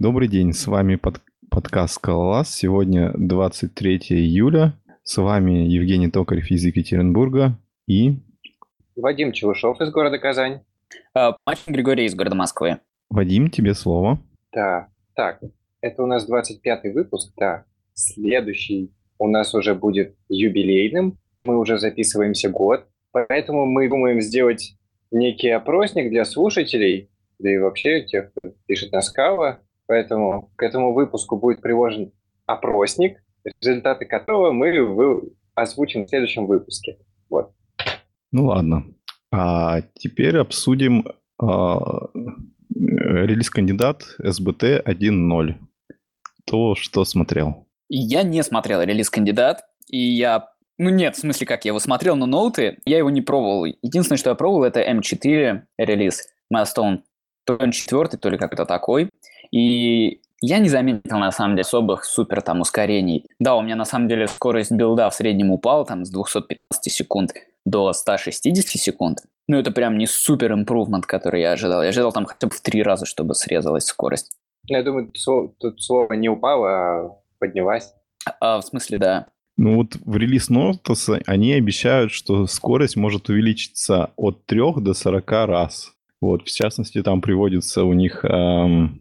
Добрый день, с вами под, подкаст «Скалолаз». Сегодня 23 июля. С вами Евгений Токарев из Екатеринбурга и... Вадим Чевышов из города Казань. Uh, Мартин Григорий из города Москвы. Вадим, тебе слово. Да, так, это у нас 25-й выпуск, да. Следующий у нас уже будет юбилейным. Мы уже записываемся год, поэтому мы думаем сделать некий опросник для слушателей, да и вообще тех, кто пишет на Скала. Поэтому к этому выпуску будет приложен опросник, результаты которого мы озвучим в следующем выпуске. Вот. Ну ладно. А теперь обсудим а, релиз-кандидат SBT 1.0. То, что смотрел. Я не смотрел релиз-кандидат, и я... Ну нет, в смысле, как я его смотрел, но ноуты я его не пробовал. Единственное, что я пробовал, это M4 релиз, Milestone. То ли он четвертый, то ли как-то такой. И я не заметил, на самом деле, особых супер там ускорений. Да, у меня на самом деле скорость билда в среднем упала там с 215 секунд до 160 секунд. Ну, это прям не супер импрувмент, который я ожидал. Я ожидал там хотя бы в три раза, чтобы срезалась скорость. Я думаю, тут слово не упало, а поднялась. А, в смысле, да. Ну вот в релиз Notос они обещают, что скорость может увеличиться от 3 до 40 раз. Вот, в частности, там приводится у них эм,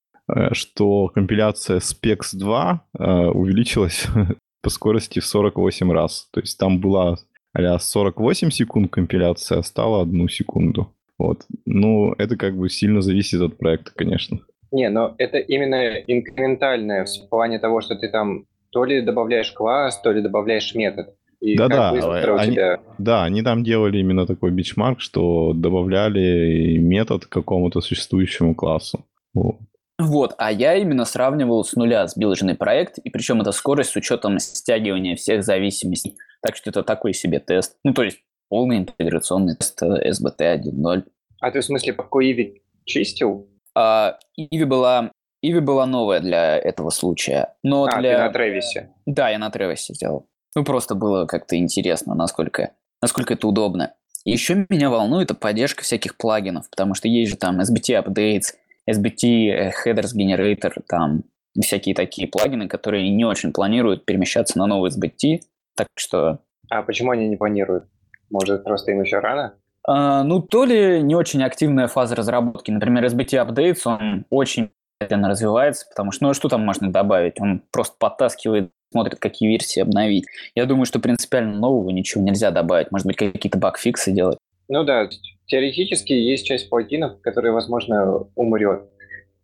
что компиляция Specs 2 э, увеличилась по скорости в 48 раз. То есть там была а 48 секунд компиляция, а стала одну секунду. Вот. Ну, это как бы сильно зависит от проекта, конечно. Не, но это именно инкрементальное в плане того, что ты там то ли добавляешь класс, то ли добавляешь метод. да, да, они, тебя... да, они там делали именно такой бичмарк, что добавляли метод к какому-то существующему классу. Вот. Вот, а я именно сравнивал с нуля сбилженный проект, и причем это скорость с учетом стягивания всех зависимостей. Так что это такой себе тест. Ну, то есть полный интеграционный тест SBT э, 1.0. А ты в смысле по Иви чистил? А, Иви была Иви была новая для этого случая. Но а, для... ты на Тревисе. Да, я на Тревисе сделал. Ну, просто было как-то интересно, насколько, насколько это удобно. еще меня волнует поддержка всяких плагинов, потому что есть же там SBT Updates, SBT, э, Headers Generator, там всякие такие плагины, которые не очень планируют перемещаться на новый SBT, так что... А почему они не планируют? Может, просто им еще рано? А, ну, то ли не очень активная фаза разработки. Например, SBT Updates, он очень медленно развивается, потому что, ну, а что там можно добавить? Он просто подтаскивает, смотрит, какие версии обновить. Я думаю, что принципиально нового ничего нельзя добавить. Может быть, какие-то баг-фиксы делать. Ну да, теоретически есть часть плагинов, которые, возможно, умрет,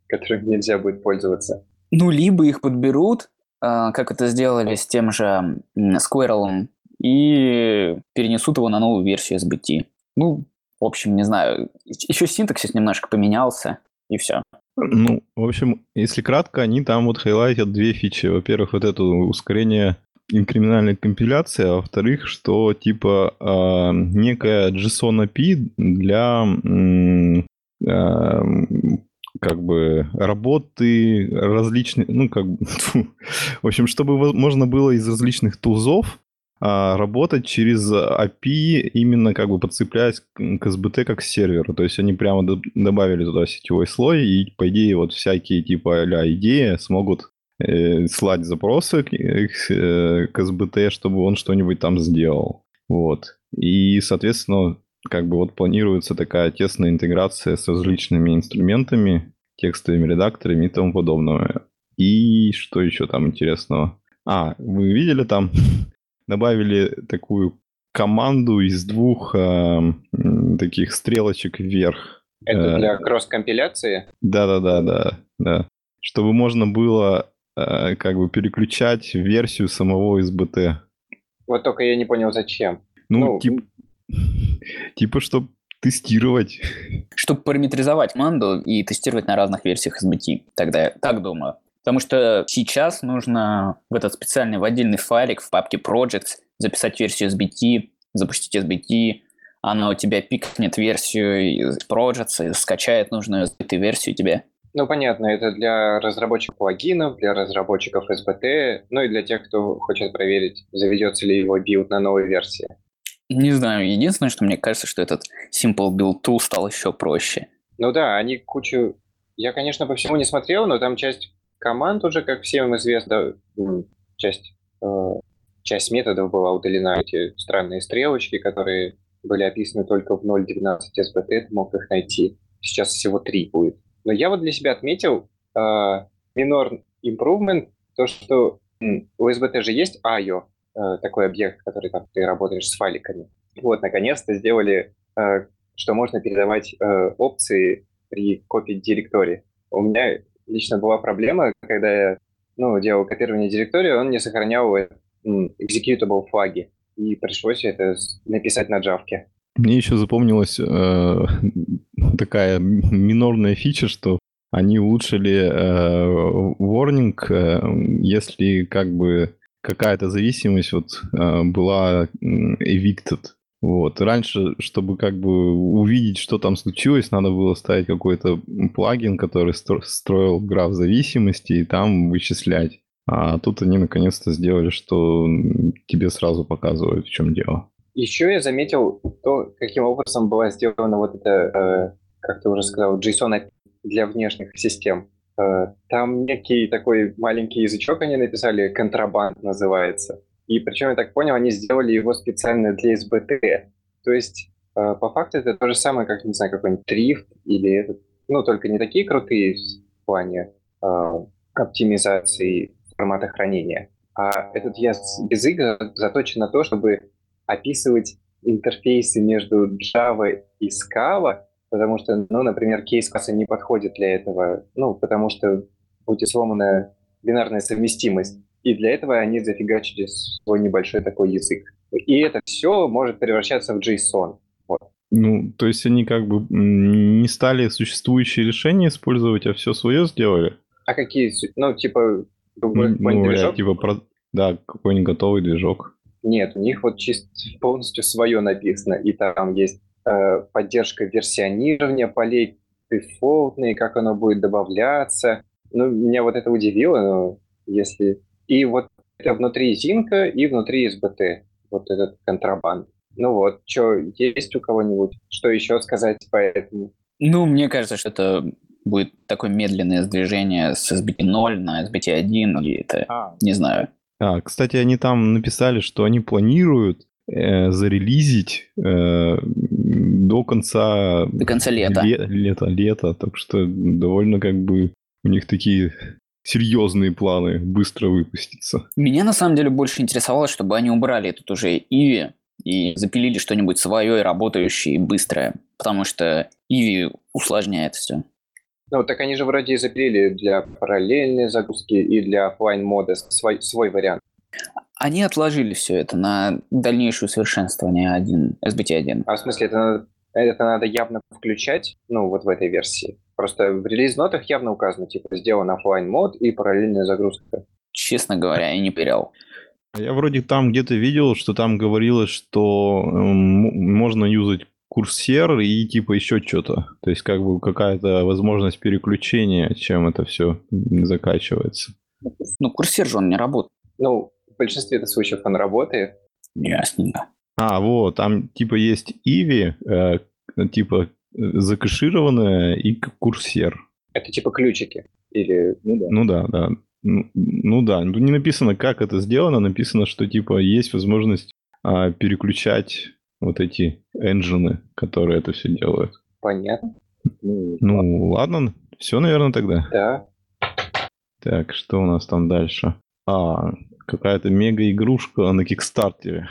которым нельзя будет пользоваться. Ну, либо их подберут, а, как это сделали с тем же Squirrel, и перенесут его на новую версию SBT. Ну, в общем, не знаю. Еще синтаксис немножко поменялся, и все. Ну, в общем, если кратко, они там вот хайлайтят две фичи. Во-первых, вот это ускорение инкриминальной компиляции, а во-вторых, что типа э, некая JSON API для э, как бы работы различных, ну как бы, в общем, чтобы можно было из различных тузов а, работать через API, именно как бы подцепляясь к SBT как к серверу. То есть они прямо добавили туда сетевой слой, и по идее вот всякие типа а идеи смогут слать запросы к, э, к SBT, чтобы он что-нибудь там сделал. Вот. И, соответственно, как бы вот планируется такая тесная интеграция с различными инструментами, текстовыми редакторами и тому подобное. И что еще там интересного? А, вы видели там, добавили такую команду из двух э, таких стрелочек вверх. Это для кросс-компиляции? Да-да-да, да, да. Чтобы можно было Э, как бы переключать версию самого SBT. Вот только я не понял, зачем. Ну, ну тип, типа, чтобы тестировать. Чтобы параметризовать команду и тестировать на разных версиях SBT. Тогда я так думаю. Потому что сейчас нужно в этот специальный в отдельный файлик в папке Projects записать версию SBT, запустить SBT, она у тебя пикнет версию Projects и скачает нужную SBT версию тебе ну, понятно, это для разработчиков плагинов, для разработчиков SBT, ну и для тех, кто хочет проверить, заведется ли его build на новой версии. Не знаю, единственное, что мне кажется, что этот Simple Build Tool стал еще проще. Ну да, они кучу... Я, конечно, по всему не смотрел, но там часть команд уже, как всем известно, часть, э, часть методов была удалена, эти странные стрелочки, которые были описаны только в 0.12 SBT, ты мог их найти. Сейчас всего три будет. Но я вот для себя отметил э, minor improvement, то, что у SBT же есть IO, э, такой объект, который там ты работаешь с файликами. Вот, наконец-то сделали, э, что можно передавать э, опции при копии директории. У меня лично была проблема, когда я ну, делал копирование директории, он не сохранял executable флаги. И пришлось это написать на джавке. Мне еще запомнилась э, такая минорная фича, что они улучшили э, warning, э, если как бы какая-то зависимость вот э, была evicted. Вот. Раньше, чтобы как бы увидеть, что там случилось, надо было ставить какой-то плагин, который строил граф зависимости и там вычислять. А тут они наконец-то сделали, что тебе сразу показывают, в чем дело. Еще я заметил то, каким образом была сделана вот эта, э, как ты уже сказал, JSON для внешних систем. Э, там некий такой маленький язычок они написали, контрабанд называется. И причем, я так понял, они сделали его специально для SBT. То есть, э, по факту, это то же самое, как, не знаю, какой-нибудь Трифт или этот, ну, только не такие крутые в плане оптимизации формата хранения. А этот язык заточен на то, чтобы описывать интерфейсы между Java и Scala, потому что, ну, например, кейс-классы не подходит для этого, ну, потому что будет сломана бинарная совместимость. И для этого они зафигачили свой небольшой такой язык. И это все может превращаться в JSON. Вот. Ну, то есть они как бы не стали существующие решения использовать, а все свое сделали? А какие? Ну, типа, ну, ну я, типа, про... да, какой-нибудь готовый движок. Нет, у них вот чисто полностью свое написано, и там есть э, поддержка версионирования полей, дефолтные, как оно будет добавляться. Ну, меня вот это удивило, но если и вот это внутри Зинка и внутри СБТ, вот этот контрабанд. Ну вот, что, есть у кого-нибудь, что еще сказать по этому? Ну, мне кажется, что это будет такое медленное сдвижение с SBT 0 на SBT 1, или это, а. не знаю. А, кстати, они там написали, что они планируют э, зарелизить э, до конца... До конца лета. Ле- лета, лета, так что довольно как бы у них такие серьезные планы быстро выпуститься. Меня на самом деле больше интересовало, чтобы они убрали тут уже Иви и запилили что-нибудь свое и работающее, и быстрое. Потому что Иви усложняет все. Ну, так они же вроде и запилили для параллельной загрузки и для офлайн мода свой, свой вариант. Они отложили все это на дальнейшее усовершенствование 1, SBT1. А в смысле, это надо, это надо явно включать, ну, вот в этой версии? Просто в релиз-нотах явно указано, типа, сделан офлайн мод и параллельная загрузка. Честно говоря, я не проверял. Я вроде там где-то видел, что там говорилось, что э, можно юзать курсер и типа еще что-то. То есть как бы какая-то возможность переключения, чем это все закачивается. Ну, курсер же он не работает. Ну, в большинстве это случаев он работает. Ясненько. А, вот, там типа есть Иви, э, типа закэшированная и курсер. Это типа ключики? Или, ну да. Ну да, да. Ну, ну да, ну не написано, как это сделано, написано, что типа есть возможность а, переключать вот эти энджины, которые это все делают. Понятно. Ну, ну ладно, все, наверное, тогда. Да. Так, что у нас там дальше? А, какая-то мега-игрушка на Кикстартере.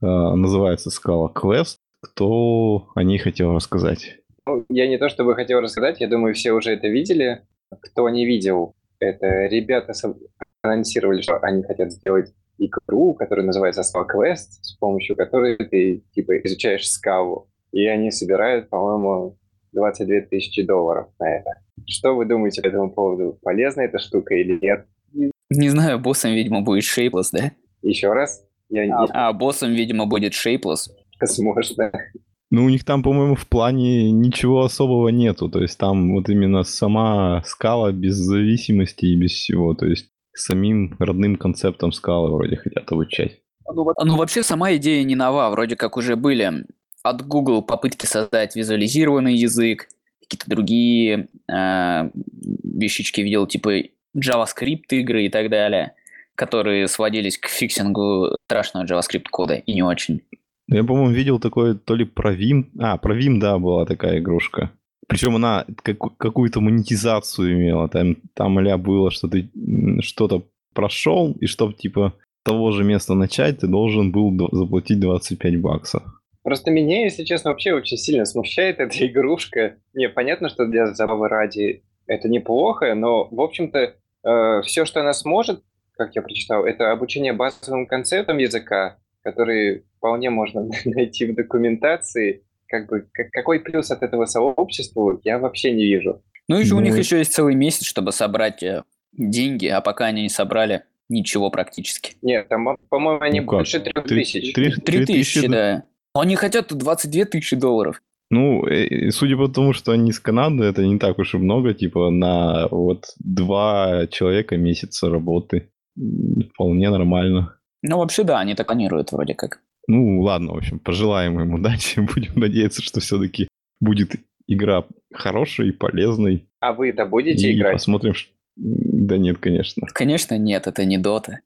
А, называется Scala Quest. Кто о ней хотел рассказать? Ну, я не то чтобы хотел рассказать, я думаю, все уже это видели. Кто не видел, это ребята анонсировали, что они хотят сделать игру, которая называется Scala Quest, с помощью которой ты типа изучаешь скалу. И они собирают, по-моему, 22 тысячи долларов на это. Что вы думаете по этому поводу? Полезна эта штука или нет? Не знаю, боссом, видимо, будет Shapeless, да? Еще раз? Я... А, а боссом, видимо, будет Shapeless. Возможно. Ну, у них там, по-моему, в плане ничего особого нету. То есть там вот именно сама скала без зависимости и без всего. То есть самим родным концептом скалы вроде хотят обучать. Ну, ну, вообще сама идея не нова. Вроде как уже были от Google попытки создать визуализированный язык, какие-то другие э, вещички видел, типа JavaScript игры и так далее, которые сводились к фиксингу страшного JavaScript кода и не очень. Я, по-моему, видел такое то ли про Vim. А, про Vim, да, была такая игрушка. Причем она как- какую-то монетизацию имела. Там, там а было, что ты что-то прошел, и чтобы, типа, того же места начать, ты должен был заплатить 25 баксов. Просто меня, если честно, вообще очень сильно смущает эта игрушка. Не, понятно, что для забавы ради это неплохо, но, в общем-то, все, что она сможет, как я прочитал, это обучение базовым концептам языка, которые вполне можно найти в документации. Как бы, как- какой плюс от этого сообществу, я вообще не вижу. Ну, еще у Ну них и- еще есть целый месяц, чтобы собрать э, деньги, а пока они не собрали ничего практически. Нет, там, по-моему, они Ну как? больше трех тысяч. три- тысячи, да. да. Они хотят тут 22 тысячи долларов. Ну, э, судя по тому, что они из Канады, это не так уж и много, типа на вот два человека месяца работы. Вполне нормально. Ну, вообще, да, они так планируют вроде как. Ну, ладно, в общем, пожелаем им удачи. Будем надеяться, что все-таки будет игра хорошей и полезной. А вы-то будете и играть? посмотрим. Да нет, конечно. Конечно, нет, это не дота.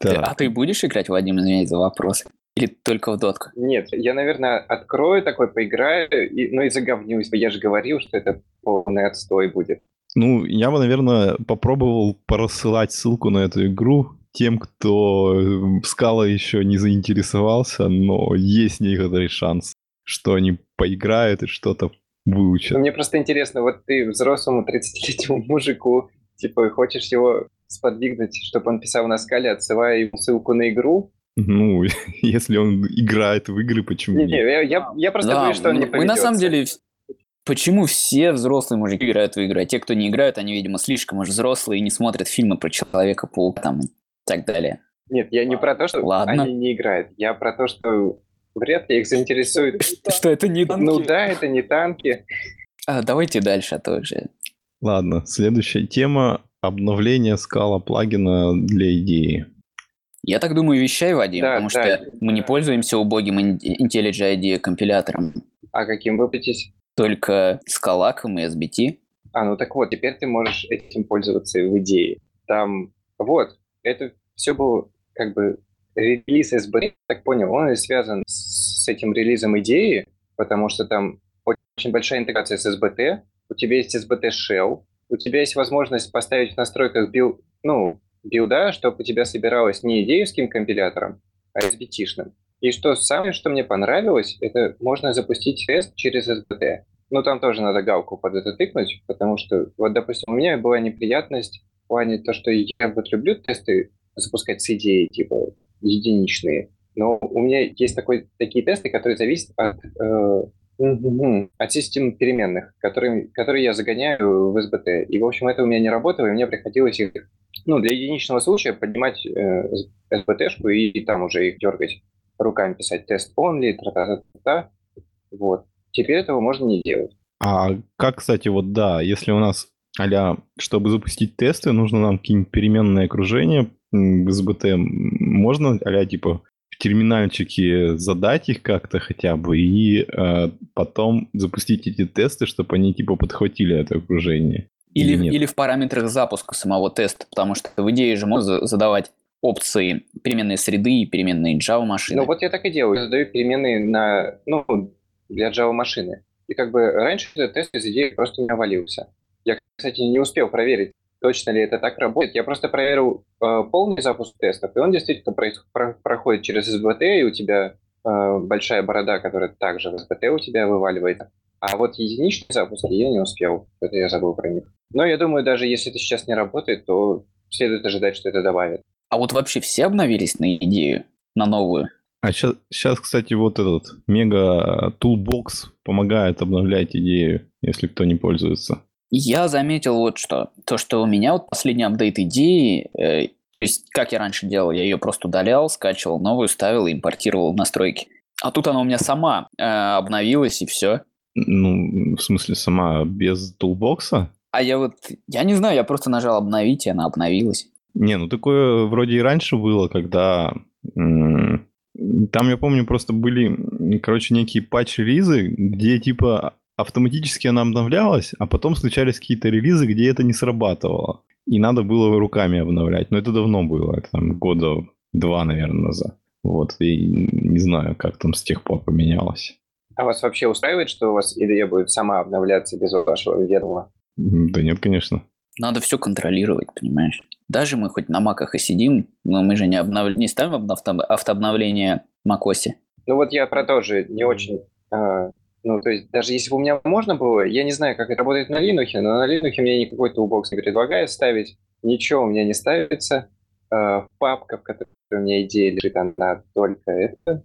Ты- Да. а ты будешь играть, Вадим, извиняюсь за вопрос? Или только в дотку? Нет, я, наверное, открою такой, поиграю, и, ну и заговнюсь. Я же говорил, что это полный отстой будет. Ну, я бы, наверное, попробовал порассылать ссылку на эту игру тем, кто э, в Скала еще не заинтересовался, но есть некоторый шанс, что они поиграют и что-то Ну, выучат. мне просто интересно, вот ты взрослому 30-летнему мужику, типа, хочешь его сподвигнуть, чтобы он писал на скале, отсылая ему ссылку на игру? Ну, если он играет в игры, почему Не, не, нет? я, я, я просто Да, что он не мы, мы на самом деле... Почему все взрослые мужики играют в игры, а те, кто не играют, они, видимо, слишком уж взрослые и не смотрят фильмы про Человека-паука там так далее. Нет, я не про то, что Ладно. они не играют. Я про то, что вряд ли их заинтересует. Что это не Ну да, это не танки. А, давайте дальше, а то уже... Ладно, следующая тема – обновление скала плагина для идеи. Я так думаю, вещай, Вадим, Да, потому да. что мы не пользуемся убогим IntelliJ IDEA компилятором, А каким вы будете? только скалаком и SBT. А, ну так вот, теперь ты можешь этим пользоваться в идее. Там, вот, это все было как бы релиз SB, так понял, он связан с этим релизом идеи, потому что там очень большая интеграция с SBT, у тебя есть SBT Shell, у тебя есть возможность поставить в настройках build, ну, билда, чтобы у тебя собиралось не идеевским компилятором, а SBT-шным. И что самое, что мне понравилось, это можно запустить тест через SBT. Ну, там тоже надо галку под это тыкнуть, потому что, вот, допустим, у меня была неприятность плане то, что я вот люблю тесты запускать с идеей, типа, единичные. Но у меня есть такой, такие тесты, которые зависят от, э, от систем переменных, которые, которые я загоняю в SBT. И, в общем, это у меня не работало, и мне приходилось их, ну, для единичного случая поднимать э, SBT-шку и, и там уже их дергать руками, писать тест only, тра-та-та-та. Вот. Теперь этого можно не делать. А как, кстати, вот да, если у нас а чтобы запустить тесты, нужно нам какие-нибудь переменные окружения SBT. М, Можно а типа в терминальчике задать их как-то хотя бы и э, потом запустить эти тесты, чтобы они типа подхватили это окружение. Или, Или нет? или в параметрах запуска самого теста, потому что в идее же можно за- задавать опции переменные среды и переменные Java машины. Ну вот я так и делаю. Я задаю переменные на, ну, для Java машины. И как бы раньше этот тест из идеи просто не навалился. Кстати, не успел проверить, точно ли это так работает. Я просто проверил э, полный запуск тестов, и он действительно про- проходит через SBT, и у тебя э, большая борода, которая также в SBT у тебя вываливается. А вот единичный запуск я не успел. Это я забыл про них. Но я думаю, даже если это сейчас не работает, то следует ожидать, что это добавит. А вот вообще все обновились на идею, на новую? А сейчас, сейчас, кстати, вот этот мега toolbox помогает обновлять идею, если кто не пользуется. Я заметил вот что. То, что у меня вот последний апдейт идеи, э, то есть как я раньше делал, я ее просто удалял, скачивал новую, ставил и импортировал в настройки. А тут она у меня сама э, обновилась и все. Ну, в смысле, сама без тулбокса? А я вот, я не знаю, я просто нажал обновить, и она обновилась. Не, ну такое вроде и раньше было, когда... Там, я помню, просто были, короче, некие патч-релизы, где типа автоматически она обновлялась, а потом случались какие-то релизы, где это не срабатывало. и надо было руками обновлять. Но это давно было, это там года два, наверное, назад. Вот, и не знаю, как там с тех пор поменялось. А вас вообще устраивает, что у вас IDE будет сама обновляться без вашего ведома? Да нет, конечно. Надо все контролировать, понимаешь? Даже мы хоть на маках и сидим, но мы же не, обнов... не ставим авто... автообновление macOS. Ну вот я про то же не очень... Э, ну, то есть даже если бы у меня можно было, я не знаю, как это работает на Linux, но на Linux мне никакой toolbox не предлагает ставить, ничего у меня не ставится. Э, папка, в которой у меня идея лежит, она только это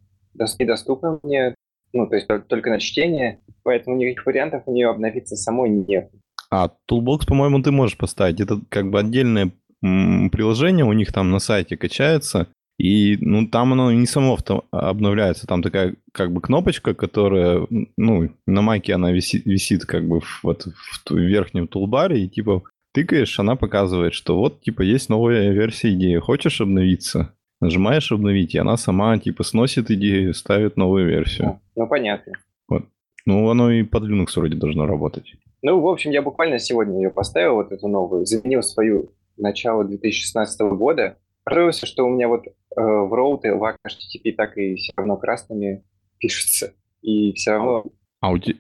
недоступна мне, ну, то есть только на чтение, поэтому никаких вариантов у нее обновиться самой нет. А Toolbox, по-моему, ты можешь поставить. Это как бы отдельное приложение у них там на сайте качается, и ну, там оно не само обновляется. Там такая как бы кнопочка, которая, ну, на майке она висит, висит как бы в, вот, в верхнем тулбаре, и типа тыкаешь, она показывает, что вот типа есть новая версия идеи. Хочешь обновиться? Нажимаешь обновить, и она сама типа сносит идею, ставит новую версию. Ну, понятно. Вот. Ну, оно и под Linux вроде должно работать. Ну, в общем, я буквально сегодня ее поставил, вот эту новую, заменил свою начало 2016 года. Понравился, что у меня вот в роуты в HTTP так и все равно красными пишется. И все равно... А у, te,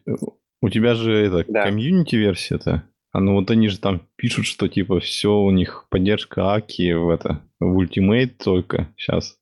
у тебя же это да. комьюнити-версия-то? А ну вот они же там пишут, что типа все у них поддержка Аки в это, в Ultimate только сейчас.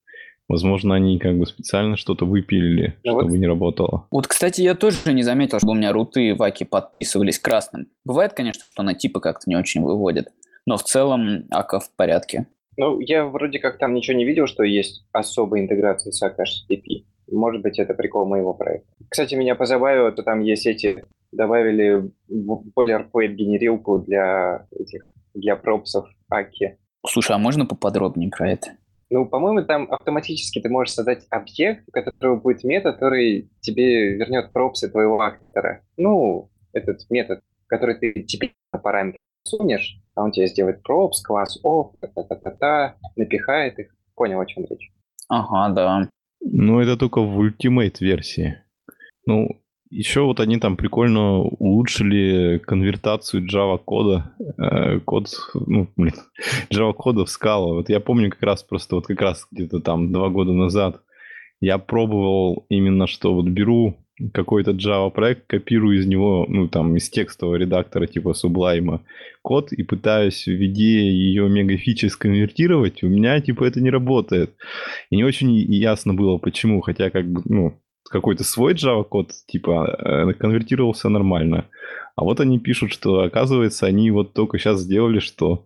Возможно, они как бы специально что-то выпилили, ну чтобы вот. не работало. Вот, кстати, я тоже не заметил, что у меня руты в Аки подписывались красным. Бывает, конечно, что на типы как-то не очень выводят, но в целом Ака в порядке. Ну, я вроде как там ничего не видел, что есть особая интеграция с HTTP. Может быть, это прикол моего проекта. Кстати, меня позабавило, то там есть эти... Добавили boilerplate генерилку для этих для пропсов Аки. Слушай, а можно поподробнее про это? Ну, по-моему, там автоматически ты можешь создать объект, у которого будет метод, который тебе вернет пропсы твоего актора. Ну, этот метод, который ты теперь на параметр сунешь, а он тебе сделает пропс, класс off, та-та-та-та, напихает их. Понял, о чем речь. Ага, да. Ну, это только в Ultimate версии. Ну, еще вот они там прикольно улучшили конвертацию Java кода, э, код, ну, блин, Java кода в Scala. Вот я помню как раз просто вот как раз где-то там два года назад я пробовал именно, что вот беру какой-то Java проект, копирую из него, ну, там, из текстового редактора типа Sublime код и пытаюсь в виде ее мегафичи сконвертировать, у меня, типа, это не работает. И не очень ясно было, почему, хотя, как бы, ну, какой-то свой Java код, типа, э, конвертировался нормально. А вот они пишут, что, оказывается, они вот только сейчас сделали, что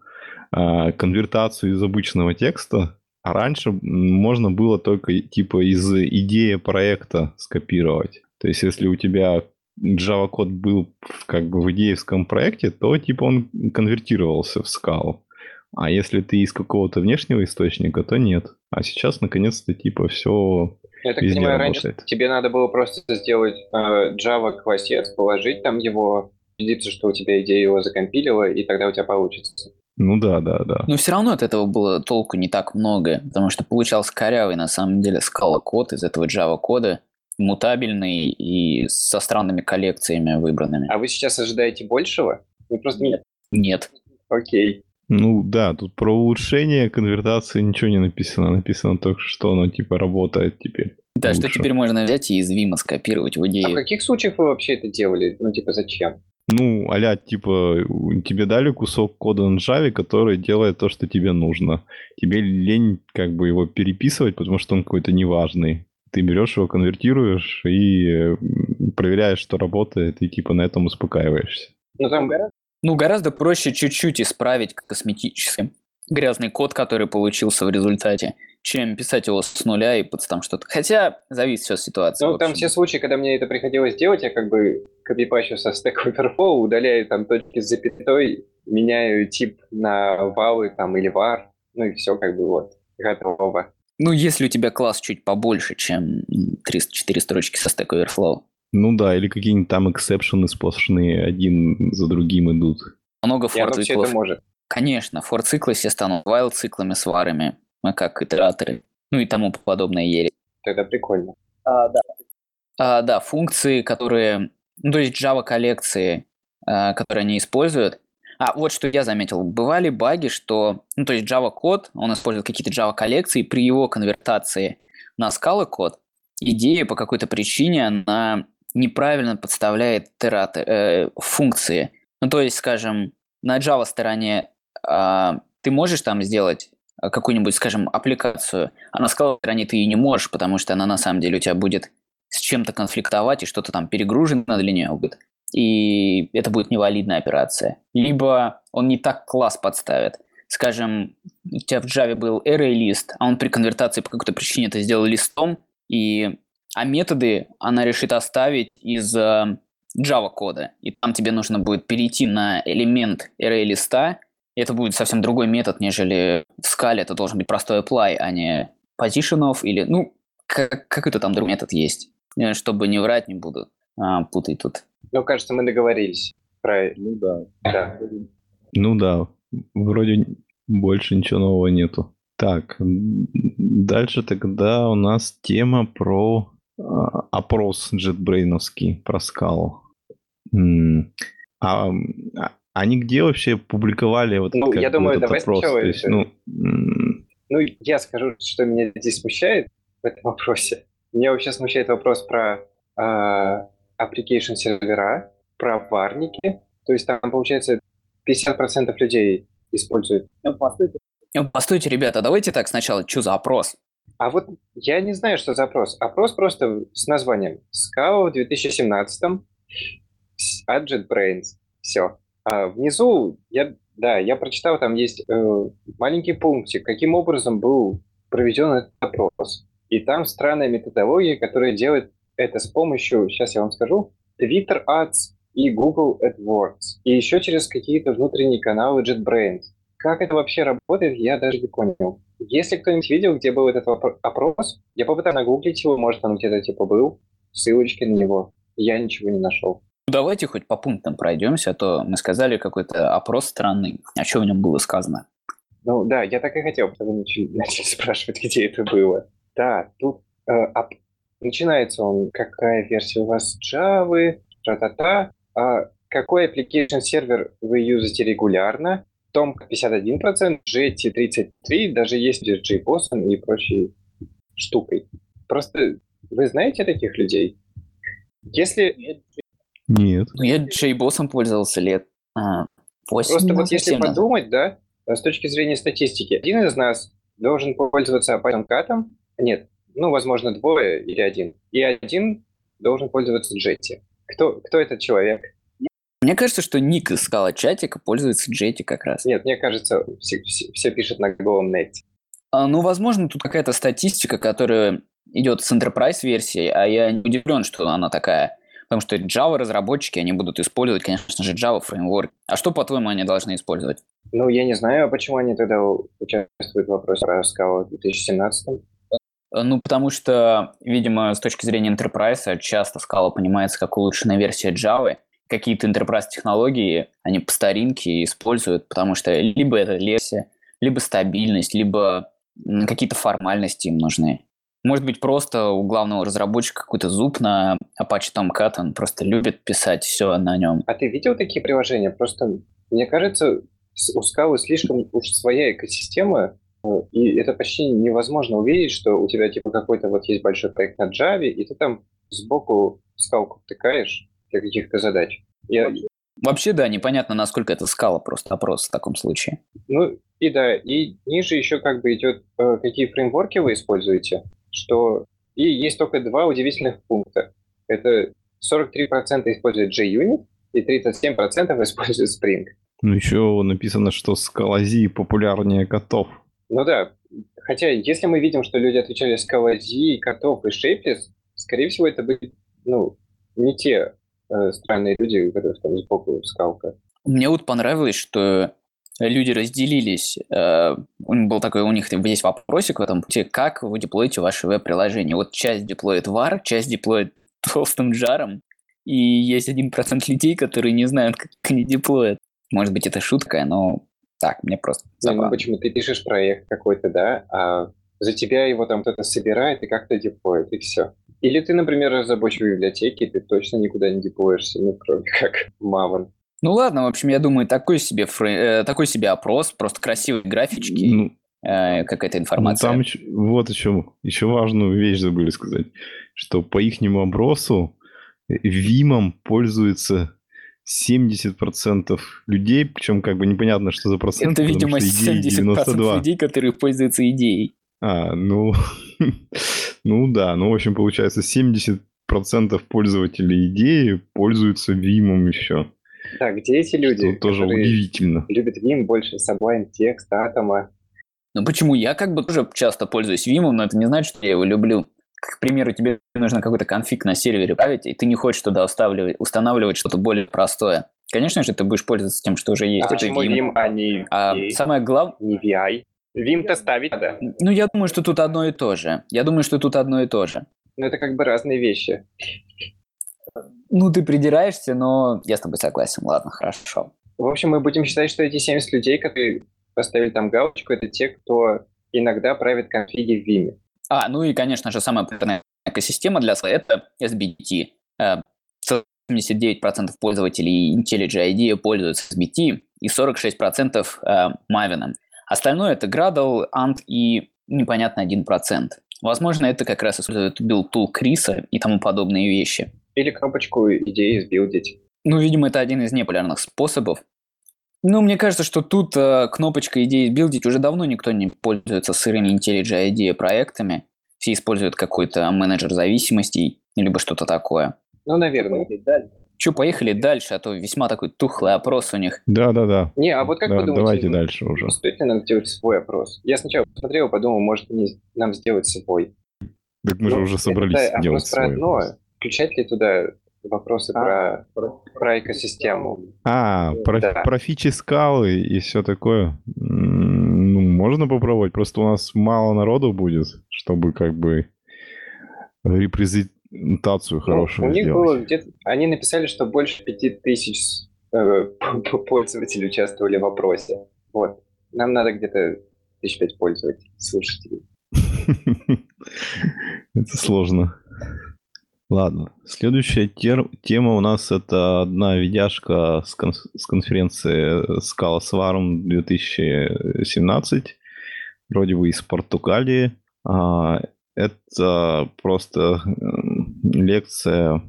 э, конвертацию из обычного текста, а раньше можно было только, типа, из идеи проекта скопировать. То есть, если у тебя Java код был как бы в идеевском проекте, то, типа, он конвертировался в скалу. А если ты из какого-то внешнего источника, то нет. А сейчас, наконец-то, типа, все я так понимаю, работает. раньше тебе надо было просто сделать э, Java классец, положить там его, убедиться, что у тебя идея его закомпилила, и тогда у тебя получится. Ну да, да, да. Но все равно от этого было толку не так много, потому что получался корявый на самом деле скала код из этого Java кода, мутабельный и со странными коллекциями выбранными. А вы сейчас ожидаете большего? Вы просто нет. Нет. Окей. Ну да, тут про улучшение конвертации ничего не написано. Написано только, что оно типа работает теперь. Да, лучше. что теперь можно взять и из Vim скопировать в идею. А в каких случаях вы вообще это делали? Ну, типа, зачем? Ну, аля, типа, тебе дали кусок кода на Java, который делает то, что тебе нужно. Тебе лень как бы его переписывать, потому что он какой-то неважный. Ты берешь его, конвертируешь и проверяешь, что работает, и типа на этом успокаиваешься. Ну, там ну, гораздо проще чуть-чуть исправить косметически грязный код, который получился в результате, чем писать его с нуля и под там что-то. Хотя, зависит все от ситуации. Ну, там все случаи, когда мне это приходилось делать, я как бы копипащу со Stack Overflow, удаляю там точки с запятой, меняю тип на валы там или var, ну и все как бы вот, готово. Ну, если у тебя класс чуть побольше, чем 304 строчки со Stack Overflow. Ну да, или какие-нибудь там эксепшены сплошные один за другим идут. Много фор-циклов. это может. Конечно, фор-циклы все станут вайл-циклами с варами. Мы как итераторы. Ну и тому подобное ели. Это прикольно. А, да. А, да, функции, которые... Ну, то есть Java коллекции, а, которые они используют, А, вот что я заметил. Бывали баги, что, ну, то есть Java код, он использует какие-то Java коллекции, при его конвертации на Scala код, идея по какой-то причине, она неправильно подставляет тераты, э, функции. Ну, то есть, скажем, на Java стороне э, ты можешь там сделать какую-нибудь, скажем, аппликацию, а на Scala стороне ты и не можешь, потому что она на самом деле у тебя будет с чем-то конфликтовать, и что-то там перегружено для нее будет и это будет невалидная операция. Либо он не так класс подставит. Скажем, у тебя в Java был array лист, а он при конвертации по какой-то причине это сделал листом, и... а методы она решит оставить из э, Java кода. И там тебе нужно будет перейти на элемент array это будет совсем другой метод, нежели в скале это должен быть простой apply, а не position или, ну, как, какой-то там другой метод есть. Э, чтобы не врать, не буду а, путать тут. Ну, кажется, мы договорились про... Ну да. Да. Ну да, вроде больше ничего нового нету. Так, дальше тогда у нас тема про э, опрос JetBrain'овский, про скалу. А, а они где вообще публиковали вот Ну, я думаю, этот давай опрос? сначала... Есть, ну, ну, я скажу, что меня здесь смущает в этом вопросе. Меня вообще смущает вопрос про э, application сервера, про варники. То есть там, получается, 50% людей используют. Ну, постойте. Ну, постойте, ребята, давайте так сначала, что за опрос? А вот я не знаю, что за опрос. Опрос просто с названием SCAO в 2017 от JetBrains. Все. А внизу, я, да, я прочитал, там есть э, маленький пунктик, каким образом был проведен этот опрос. И там странная методология, которая делает это с помощью, сейчас я вам скажу, Twitter Ads и Google AdWords. И еще через какие-то внутренние каналы JetBrains. Как это вообще работает, я даже не понял. Если кто-нибудь видел, где был этот опрос, я попытался нагуглить его, может, он где-то типа был, ссылочки на него. Я ничего не нашел. Давайте хоть по пунктам пройдемся, а то мы сказали какой-то опрос странный. А что в нем было сказано? Ну да, я так и хотел, потому начали, начали спрашивать, где это было. Да, тут э, Начинается он, какая версия у вас Java, тра-та-та, а какой application сервер вы юзаете регулярно, Том 51%, Jetty 33%, даже есть JBoss и прочие штукой. Просто вы знаете таких людей? Если... Нет. Ну, я JBoss пользовался лет а, 8 Просто вот если подумать, да, с точки зрения статистики, один из нас должен пользоваться Python Cat, нет, ну, возможно, двое или один. И один должен пользоваться Jetty. Кто, кто этот человек? Мне кажется, что Ник из скала чатика пользуется Jetty как раз. Нет, мне кажется, все, все, все пишут на голом нете. А, ну, возможно, тут какая-то статистика, которая идет с Enterprise версией, а я не удивлен, что она такая. Потому что Java разработчики, они будут использовать, конечно же, Java фреймворк. А что, по-твоему, они должны использовать? Ну, я не знаю, почему они тогда участвуют в вопросе про Scala в 2017 Э, ну, потому что, видимо, с точки зрения enterprise часто Scala понимается как улучшенная версия Java. Какие-то enterprise технологии они по старинке используют, потому что либо это легче, либо стабильность, либо какие-то формальности им нужны. Может быть, просто у главного разработчика какой-то зуб на Apache Tomcat, он просто любит писать все на нем. А ты видел такие приложения? Просто, мне кажется, у Scala слишком уж своя экосистема, и это почти невозможно увидеть, что у тебя типа какой-то вот есть большой проект на Java, и ты там сбоку скалку втыкаешь для каких-то задач. Я... Вообще, да, непонятно, насколько это скала, просто опрос в таком случае. Ну, и да, и ниже еще как бы идет, э, какие фреймворки вы используете, что... И есть только два удивительных пункта. Это 43% используют JUnit, и 37% используют Spring. Ну, еще написано, что скалази популярнее котов. Ну да, хотя если мы видим, что люди отвечали скалази, котов и шейплес, скорее всего, это были, ну, не те э, странные люди, у которых там сбоку скалка. Мне вот понравилось, что люди разделились. Э, был такой у них есть вопросик в этом пути, как вы деплоите ваше веб-приложение. Вот часть деплоит var, часть деплоит толстым жаром, и есть один процент людей, которые не знают, как они деплоят. Может быть, это шутка, но так, мне просто забавно. Ну, почему? Ты пишешь проект какой-то, да, а за тебя его там кто-то собирает и как-то деплоит, и все. Или ты, например, разработчик библиотеки, ты точно никуда не деплоишься, ну, кроме как Maven. Ну ладно, в общем, я думаю, такой себе, фрей... э, такой себе опрос, просто красивые графички, Ну, э, какая-то ну, информация. там еще, вот еще, еще важную вещь забыли сказать, что по ихнему опросу Вимом пользуется 70% людей, причем как бы непонятно, что за процент. Это, видимо, потому что идеи 70% 92. людей, которые пользуются идеей. А, ну, ну да, ну, в общем, получается, 70% пользователей идеи пользуются Вимом еще. Так, где эти люди, Что тоже которые удивительно. любят Vim больше Sublime Text, Atom? Ну почему? Я как бы тоже часто пользуюсь Vim, но это не значит, что я его люблю. К примеру, тебе нужно какой-то конфиг на сервере править, и ты не хочешь туда устанавливать, устанавливать что-то более простое. Конечно же, ты будешь пользоваться тем, что уже есть. А это почему Vim. Vim, а не, А VI? самое главное, не VI? Vim-то ставить надо. ну я думаю, что тут одно и то же. Я думаю, что тут одно и то же. Но это как бы разные вещи. Ну, ты придираешься, но я с тобой согласен. Ладно, хорошо. В общем, мы будем считать, что эти 70 людей, которые поставили там галочку, это те, кто иногда правит конфиги в Vim. А, ну и, конечно же, самая популярная экосистема для слоя – это SBT. Э, 79% пользователей IntelliJ IDEA пользуются SBT и 46% э, Maven. Остальное – это Gradle, Ant и непонятно 1%. Возможно, это как раз использует tool Криса и тому подобные вещи. Или кнопочку идеи сбилдить. Ну, видимо, это один из непопулярных способов. Ну, мне кажется, что тут э, кнопочка идеи билдить уже давно никто не пользуется сырыми IntelliJ IDEA проектами. Все используют какой-то менеджер зависимостей, либо что-то такое. Ну, наверное. Че, поехали дальше, а то весьма такой тухлый опрос у них. Да-да-да. Не, а вот как Да, вы думаете, давайте дальше уже. стоит ли нам делать свой опрос? Я сначала посмотрел, подумал, может нам сделать свой. Так мы же Ну, уже это собрались опрос делать про свой. одно. Включать ли туда вопросы про, про экосистему? А, про, Да. про фичи скалы и все такое. Ну, можно попробовать. Просто у нас мало народу будет, чтобы как бы репрезентацию Ну, хорошую у них сделать. было где-то... Они написали, что больше пяти тысяч э, пользователей участвовали в опросе. Вот. Нам надо где-то тысяч пять пользователей, слушателей. Это сложно. Ладно. Следующая тер- тема у нас это одна видяшка с, кон- с конференции Scala Svarum 2017. Вроде бы из Португалии. А, это просто лекция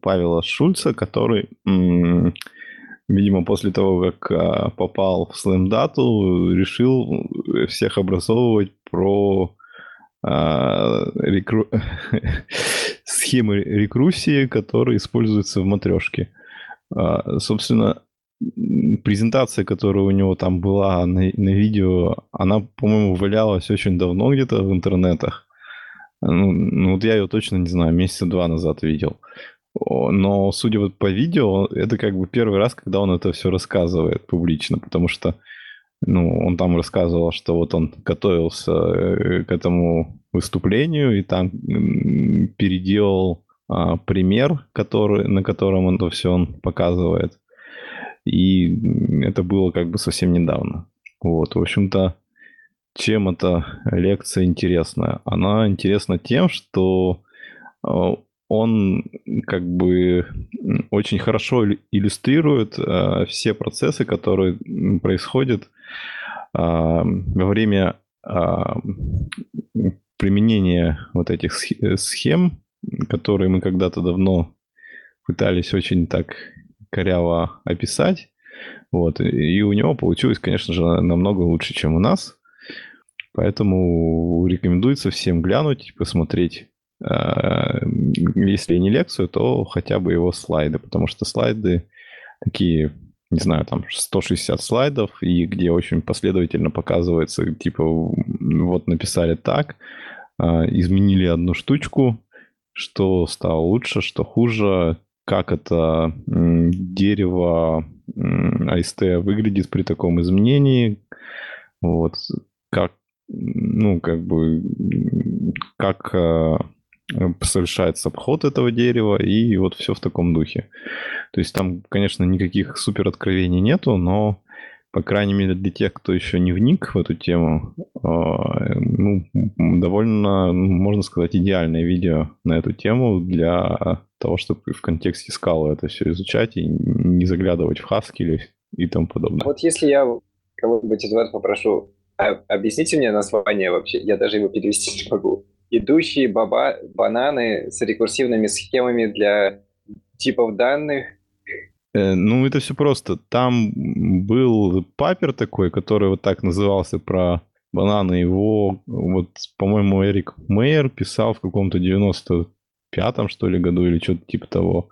Павела Шульца, который, м, видимо, после того, как а, попал в Slam решил всех образовывать про а, рекру- схемы рекурсии, которые используются в матрешке. А, Собственно, презентация, которая у него там была на, на видео, она, по-моему, валялась очень давно где-то в интернетах. Ну, ну, вот я ее точно не знаю, месяца два назад видел. Но, судя вот по видео, это как бы первый раз, когда он это все рассказывает публично, потому что ну, он там рассказывал, что вот он готовился э, к этому выступлению и там переделал а, пример, который, на котором это все он показывает. И это было как бы совсем недавно. Вот, в общем-то, чем эта лекция интересна? Она интересна тем, что э, он как бы очень хорошо иллю- иллюстрирует э, все процессы, которые происходят а, во время применения вот этих сх- схем, которые мы когда-то давно пытались очень так коряво описать. Вот. И у него получилось, конечно же, намного лучше, чем у нас. Поэтому рекомендуется всем глянуть, посмотреть. А, Если не лекцию, то хотя бы его слайды, потому что слайды такие, не знаю, там 160 слайдов, и где очень последовательно показывается, типа, вот написали так, а, изменили одну штучку, что стало лучше, что хуже, как это дерево AST выглядит при таком изменении, вот, как, ну, как бы, как э, совершается обход этого дерева, и вот все в таком духе. То есть там, конечно, никаких супер откровений нету, но по крайней мере для тех, кто еще не вник в эту тему, а, ну, довольно, ну, можно сказать, идеальное видео на эту тему для того, чтобы в контексте скалы это все изучать и не заглядывать в Haskell и тому подобное. Вот если я кого-нибудь из вас попрошу, а, объясните мне название вообще, я даже его перевести не могу. Идущие баба бананы с рекурсивными схемами для типов данных Э, ну, это все просто. Там был папер такой, который вот так назывался про бананы. Его, вот, по-моему, Эрик Мейер писал в каком-то 95-м, что ли, году или что-то типа того.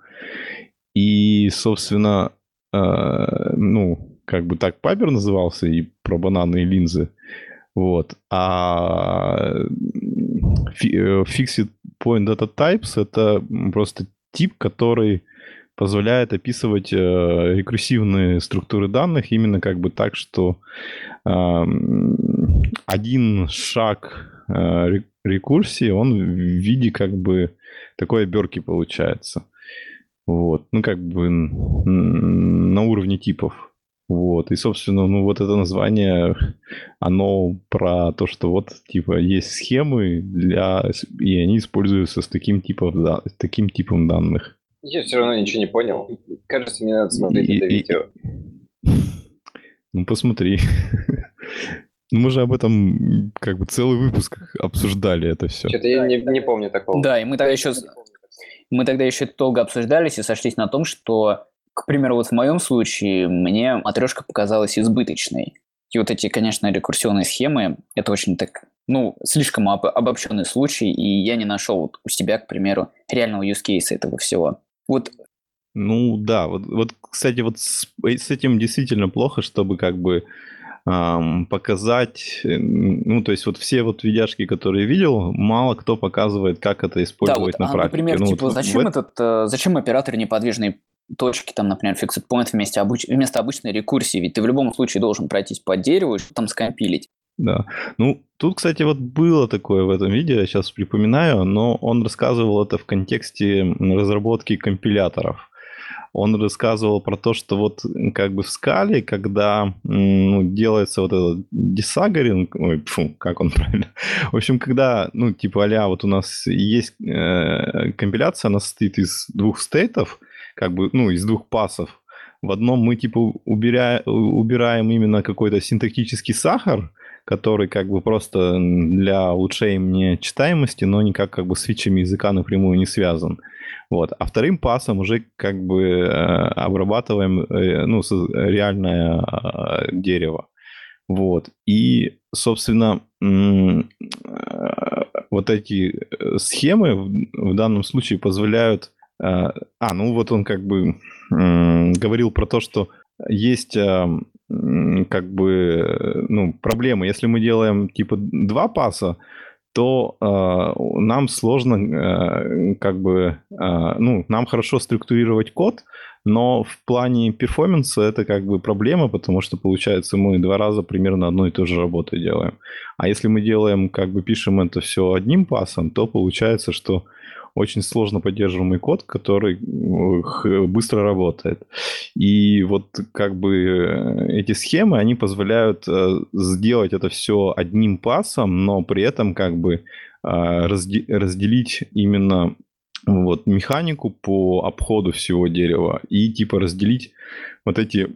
И, собственно, э, ну, как бы так папер назывался и про бананы и линзы. Вот. А э, Fixed Point Data Types это просто тип, который позволяет описывать э, рекурсивные структуры данных именно как бы так, что э, один шаг э, рекурсии, он в виде как бы такой оберки получается. Вот. Ну, как бы на уровне типов. Вот. И, собственно, ну, вот это название, оно про то, что вот, типа, есть схемы для... И они используются с таким типом, да, с таким типом данных. Я все равно ничего не понял. Кажется, мне надо смотреть и, это видео. Ну, посмотри. Мы же об этом как бы целый выпуск обсуждали это все. Что-то я не, не помню такого. Да, и мы тогда еще мы тогда еще долго обсуждались и сошлись на том, что, к примеру, вот в моем случае мне матрешка показалась избыточной. И вот эти, конечно, рекурсионные схемы, это очень так, ну, слишком об, обобщенный случай, и я не нашел вот у себя, к примеру, реального use case этого всего. Вот ну да, вот, вот кстати, вот с, с этим действительно плохо, чтобы как бы эм, показать, э, ну то есть вот все вот видяшки, которые видел, мало кто показывает, как это использовать да, вот, на а, практике. Например, ну, типа, вот, зачем в... этот, э, зачем оператор неподвижной точки, там, например, fixed point вместо, обыч... вместо обычной рекурсии, ведь ты в любом случае должен пройтись по дереву и там скомпилить. Да. Ну, тут, кстати, вот было такое в этом видео, я сейчас припоминаю, но он рассказывал это в контексте разработки компиляторов. Он рассказывал про то, что вот как бы в скале, когда ну, делается вот этот десагаринг, ой, фу, как он правильно, в общем, когда, ну, типа а вот у нас есть э, компиляция, она состоит из двух стейтов, как бы, ну, из двух пасов, в одном мы типа убирая, убираем именно какой-то синтактический сахар, который как бы просто для улучшения читаемости, но никак как бы с фичами языка напрямую не связан. Вот. А вторым пасом уже как бы э, обрабатываем э, ну, реальное э, дерево. Вот. И, собственно, вот эти схемы в данном случае позволяют... А, ну вот он как бы говорил про то, что есть как бы, ну, проблемы. Если мы делаем типа два паса, то э, нам сложно, э, как бы, э, ну, нам хорошо структурировать код, но в плане перформанса это как бы проблема, потому что, получается, мы два раза примерно одну и ту же работу делаем. А если мы делаем, как бы пишем это все одним пасом, то получается, что очень сложно поддерживаемый код, который быстро работает. И вот как бы э, эти схемы, они позволяют э, сделать это все одним пасом, но при этом как бы э, разделить именно вот механику по обходу всего дерева и типа разделить вот эти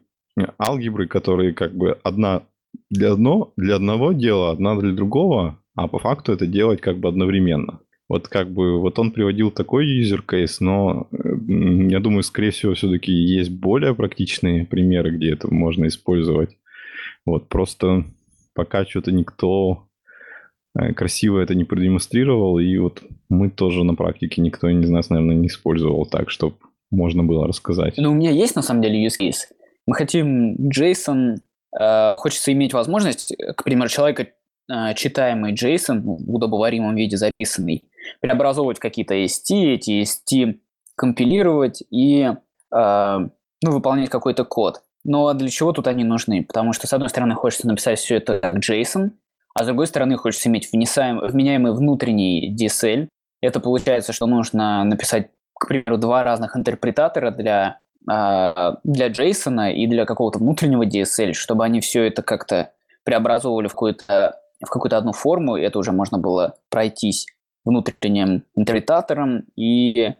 алгебры, которые как бы одна для, одно, для одного дела, одна для другого, а по факту это делать как бы одновременно. Вот как бы, вот он приводил такой case, но я думаю, скорее всего, все-таки есть более практичные примеры, где это можно использовать. Вот, просто пока что-то никто э, красиво это не продемонстрировал, и вот мы тоже на практике никто из нас, наверное, не использовал так, чтобы можно было рассказать. Ну, у меня есть, на самом деле, use case. Мы хотим JSON, э, хочется иметь возможность, к примеру, человека э, читаемый JSON в удобоваримом виде записанный, преобразовывать какие-то ST, эти ST компилировать и э, ну, выполнять какой-то код. Но для чего тут они нужны? Потому что, с одной стороны, хочется написать все это как JSON, а с другой стороны, хочется иметь вменяемый внутренний DSL. Это получается, что нужно написать, к примеру, два разных интерпретатора для а, для JSON и для какого-то внутреннего DSL, чтобы они все это как-то преобразовывали в какую-то в какую-то одну форму, и это уже можно было пройтись внутренним интерпретатором и э,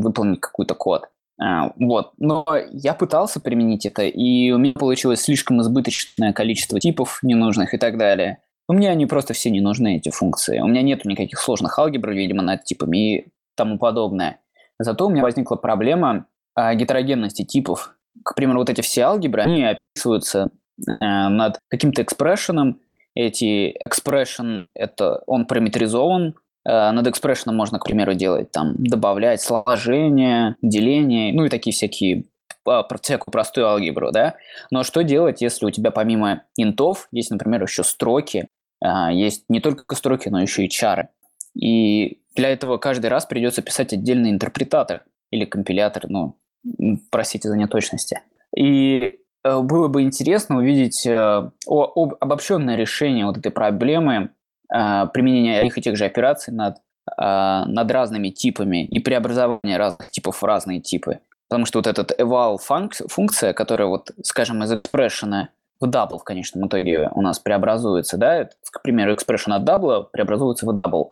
выполнить какой-то код. А, вот. Но я пытался применить это, и у меня получилось слишком избыточное количество типов ненужных и так далее. У меня они просто все не нужны, эти функции. У меня нет никаких сложных алгебр, видимо, над типами и тому подобное. Зато у меня возникла проблема э, гетерогенности типов. К примеру, вот эти все алгебры, они описываются э, над каким-то экспрессионом. Эти expression, это он параметризован, э, над expression можно, к примеру, делать там, добавлять сложение, деление, ну и такие всякие а, всякую простую алгебру, да. Но что делать, если у тебя помимо интов есть, например, еще строки, а, есть не только строки, но еще и чары. И для этого каждый раз придется писать отдельный интерпретатор или компилятор, ну, простите за неточности. И э, было бы интересно увидеть э, обобщенное решение вот этой проблемы э, применения их и тех же операций над, над разными типами и преобразования разных типов в разные типы. Потому что вот этот eval функция, которая вот, скажем, из expression в double в конечном итоге у нас преобразуется, да, к примеру, expression от double преобразуется в double.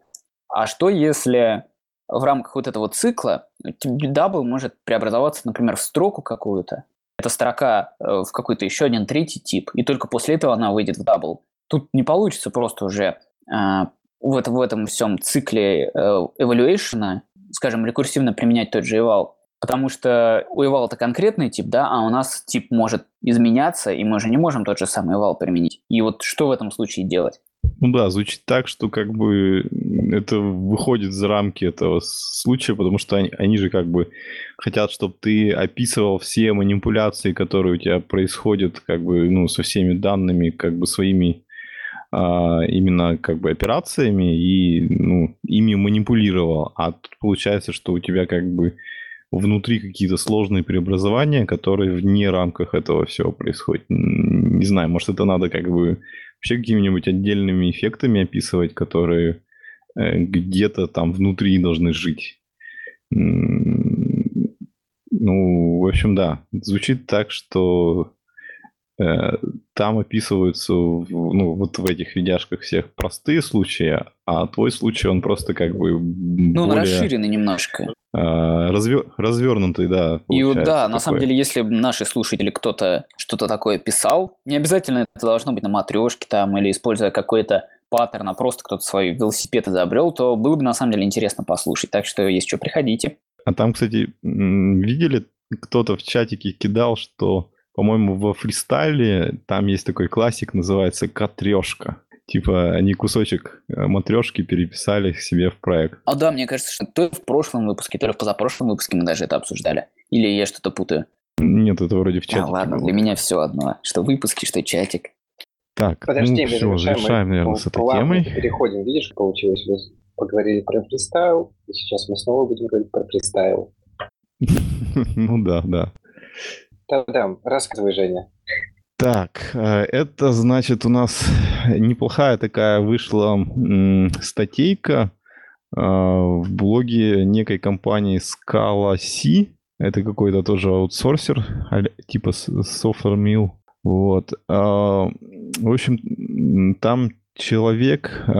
А что если в рамках вот этого цикла double может преобразоваться, например, в строку какую-то, эта строка э, в какой-то еще один третий тип, и только после этого она выйдет в double. Тут не получится просто уже э, в, этом, в этом всем цикле э, evaluation, скажем, рекурсивно применять тот же eval, потому что у eval это конкретный тип, да, а у нас тип может изменяться, и мы же не можем тот же самый eval применить. И вот что в этом случае делать? Ну да, звучит так, что как бы это выходит за рамки этого случая, потому что они, они же как бы хотят, чтобы ты описывал все манипуляции, которые у тебя происходят, как бы, ну, со всеми данными, как бы своими а, именно как бы операциями и, ну, ими манипулировал. А тут получается, что у тебя как бы внутри какие-то сложные преобразования, которые вне рамках этого всего происходят. Не знаю, может, это надо как бы вообще какими-нибудь отдельными эффектами описывать, которые э, где-то там внутри должны жить. Ну, в общем, да. Звучит так, что там описываются ну, вот в этих видяшках всех простые случаи, а твой случай, он просто как бы Ну, более... расширенный немножко. А, развер... Развернутый, да. И вот, да, такой. на самом деле, если наши слушатели кто-то что-то такое писал, не обязательно это должно быть на матрешке там или используя какой-то паттерн, а просто кто-то свой велосипед изобрел, то было бы на самом деле интересно послушать. Так что, если что, приходите. А там, кстати, видели, кто-то в чатике кидал, что, по-моему, во фристайле там есть такой классик, называется «Катрешка». Типа они кусочек э, матрешки переписали себе в проект. А да, мне кажется, что то в прошлом выпуске, то в позапрошлом выпуске мы даже это обсуждали. Или я что-то путаю? Нет, это вроде в чате. А, ладно, было. для меня все одно. Что выпуски, что чатик. Так, Подожди, ну все, завершаем, наверное, с этой темой. Переходим, видишь, получилось. Мы поговорили про фристайл, и сейчас мы снова будем говорить про фристайл. Ну да, да. Да-да, рассказывай, Женя. Так, э, это значит у нас неплохая такая вышла статейка э, в блоге некой компании Scala C. Это какой-то тоже аутсорсер, типа Software Mill. Вот. А, в общем, там человек э,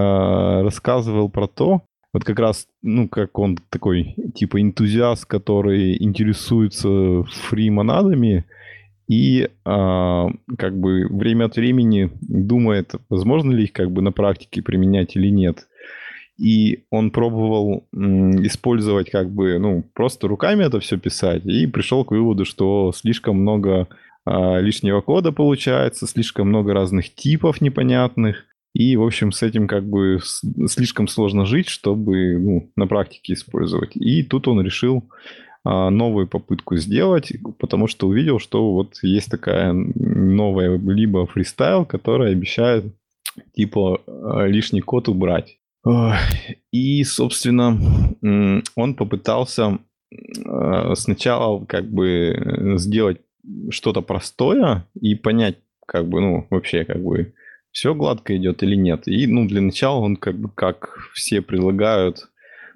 рассказывал про то, вот как раз, ну, как он такой, типа, энтузиаст, который интересуется фри-монадами, и а, как бы время от времени думает, возможно ли их как бы на практике применять или нет. И он пробовал м, использовать как бы, ну, просто руками это все писать, и пришел к выводу, что слишком много а, лишнего кода получается, слишком много разных типов непонятных, и, в общем, с этим как бы слишком сложно жить, чтобы ну, на практике использовать. И тут он решил а, новую попытку сделать, потому что увидел, что вот есть такая новая либо фристайл, которая обещает типа а, лишний код убрать. И, собственно, он попытался а, сначала как бы сделать что-то простое и понять, как бы, ну, вообще, как бы, все гладко идет или нет. И, ну, для начала он, как бы, как все предлагают,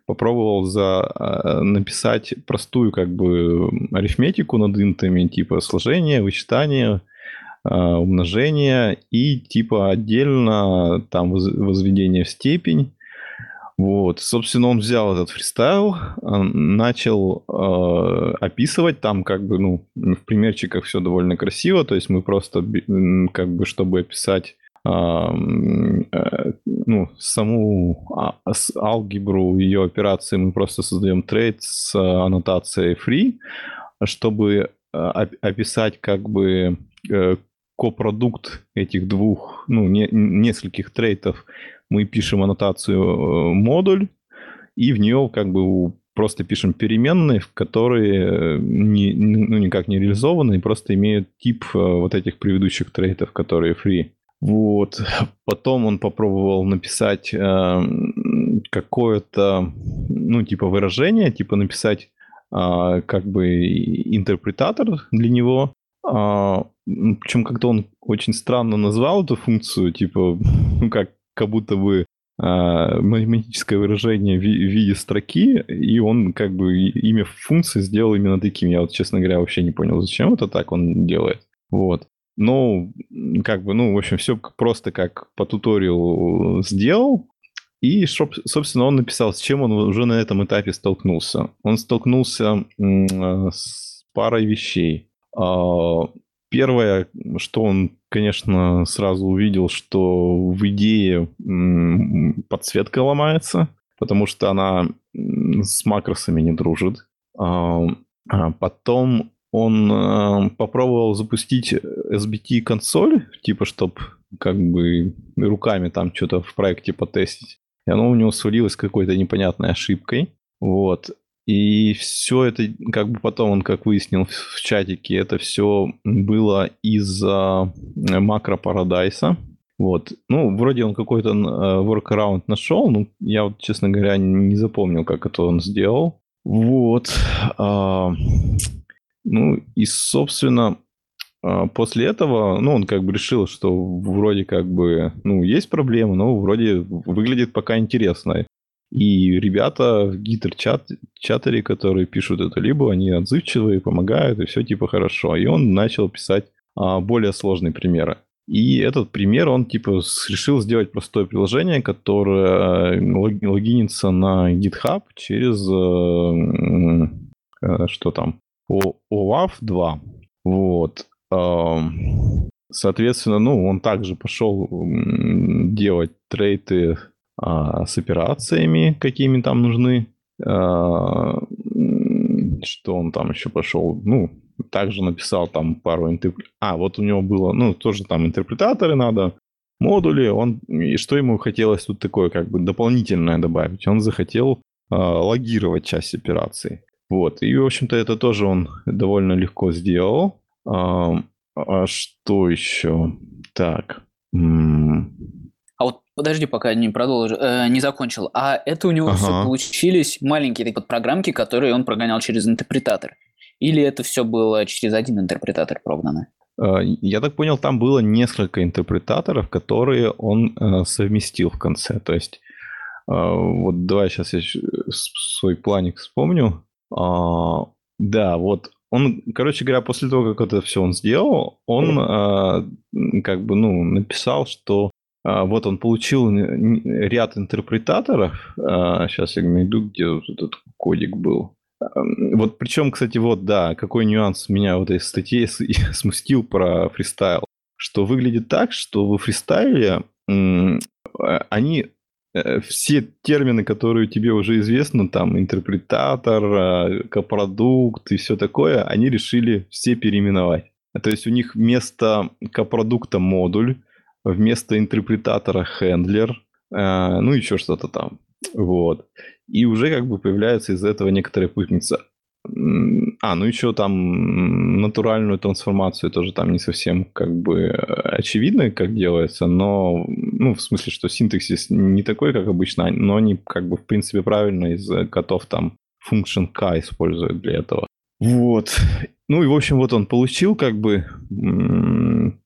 попробовал за, э, написать простую как бы арифметику над интами, типа сложение, вычитание, э, умножение и типа отдельно там возведение в степень. Вот, собственно, он взял этот фристайл, начал э, описывать там, как бы, ну, в примерчиках все довольно красиво, то есть мы просто, как бы, чтобы описать ну, саму а, алгебру ее операции мы просто создаем трейд с аннотацией free, чтобы э, описать как бы э, копродукт этих двух, ну, не, нескольких трейтов, мы пишем аннотацию модуль, и в нее как бы просто пишем переменные, которые не, ну, никак не реализованы, и просто имеют тип вот этих предыдущих трейтов, которые free. Вот. Потом он попробовал написать э, какое-то, ну, типа выражение, типа написать э, как бы интерпретатор для него. Э, причем как-то он очень странно назвал эту функцию, типа, ну, как, как будто бы э, математическое выражение в, в виде строки, и он как бы имя функции сделал именно таким. Я вот, честно говоря, вообще не понял, зачем это так он делает. Вот. Ну, как бы, ну, в общем, все просто как по туториалу сделал. И, собственно, он написал, с чем он уже на этом этапе столкнулся. Он столкнулся с парой вещей. А, первое, что он, конечно, сразу увидел, что в идее подсветка ломается, потому что она с макросами не дружит. А, а потом он э, попробовал запустить SBT-консоль, типа, чтобы как бы руками там что-то в проекте потестить. И оно у него свалилось какой-то непонятной ошибкой. Вот. И все это, как бы потом он, как выяснил в чатике, это все было из-за макро Парадайса. Вот. Ну, вроде он какой-то э, workaround нашел, но я вот, честно говоря, не запомнил, как это он сделал. Вот. Ну и, собственно, а, после этого, ну, он как бы решил, что вроде как бы, ну, есть проблемы, но вроде выглядит пока интересно. И ребята в гитер-чатере, которые пишут это, либо они отзывчивые, помогают, и все типа хорошо. И он начал писать а, более сложные примеры. И этот пример, он типа решил сделать простое приложение, которое логинится на GitHub через э, э, что там, OAuth 2. Вот. Соответственно, ну, он также пошел делать трейты а, с операциями, какими там нужны. А, что он там еще пошел? Ну, также написал там пару интерпретаторов. А, вот у него было, ну, тоже там интерпретаторы надо, модули. Он, и что ему хотелось тут такое, как бы дополнительное добавить? Он захотел а, логировать часть операций. Вот. И, в общем-то, это тоже он довольно легко сделал. А, а что еще? Так. А вот подожди, пока не продолжу, э, не закончил. А это у него ага. все получились маленькие такие вот программки, которые он прогонял через интерпретатор? Или это все было через один интерпретатор прогнано? А, я так понял, там было несколько интерпретаторов, которые он э, совместил в конце. То есть, э, вот давай сейчас я свой планик вспомню. А, да, вот он, короче говоря, после того, как это все он сделал, он а, как бы, ну, написал, что а, вот он получил ряд интерпретаторов. А, сейчас я найду, где вот этот кодик был. Вот причем, кстати, вот, да, какой нюанс меня в этой статье смустил про фристайл. Что выглядит так, что в фристайле они Э, все термины, которые тебе уже известны, там, интерпретатор, э, копродукт и все такое, они решили все переименовать. То есть у них вместо копродукта модуль, вместо интерпретатора хендлер, э, ну еще что-то там. Вот. И уже как бы появляется из этого некоторая путаница. А, ну еще там натуральную трансформацию тоже там не совсем как бы очевидно, как делается, но, ну, в смысле, что синтаксис не такой, как обычно, но они как бы в принципе правильно из котов там function k используют для этого. Вот. Ну и, в общем, вот он получил как бы,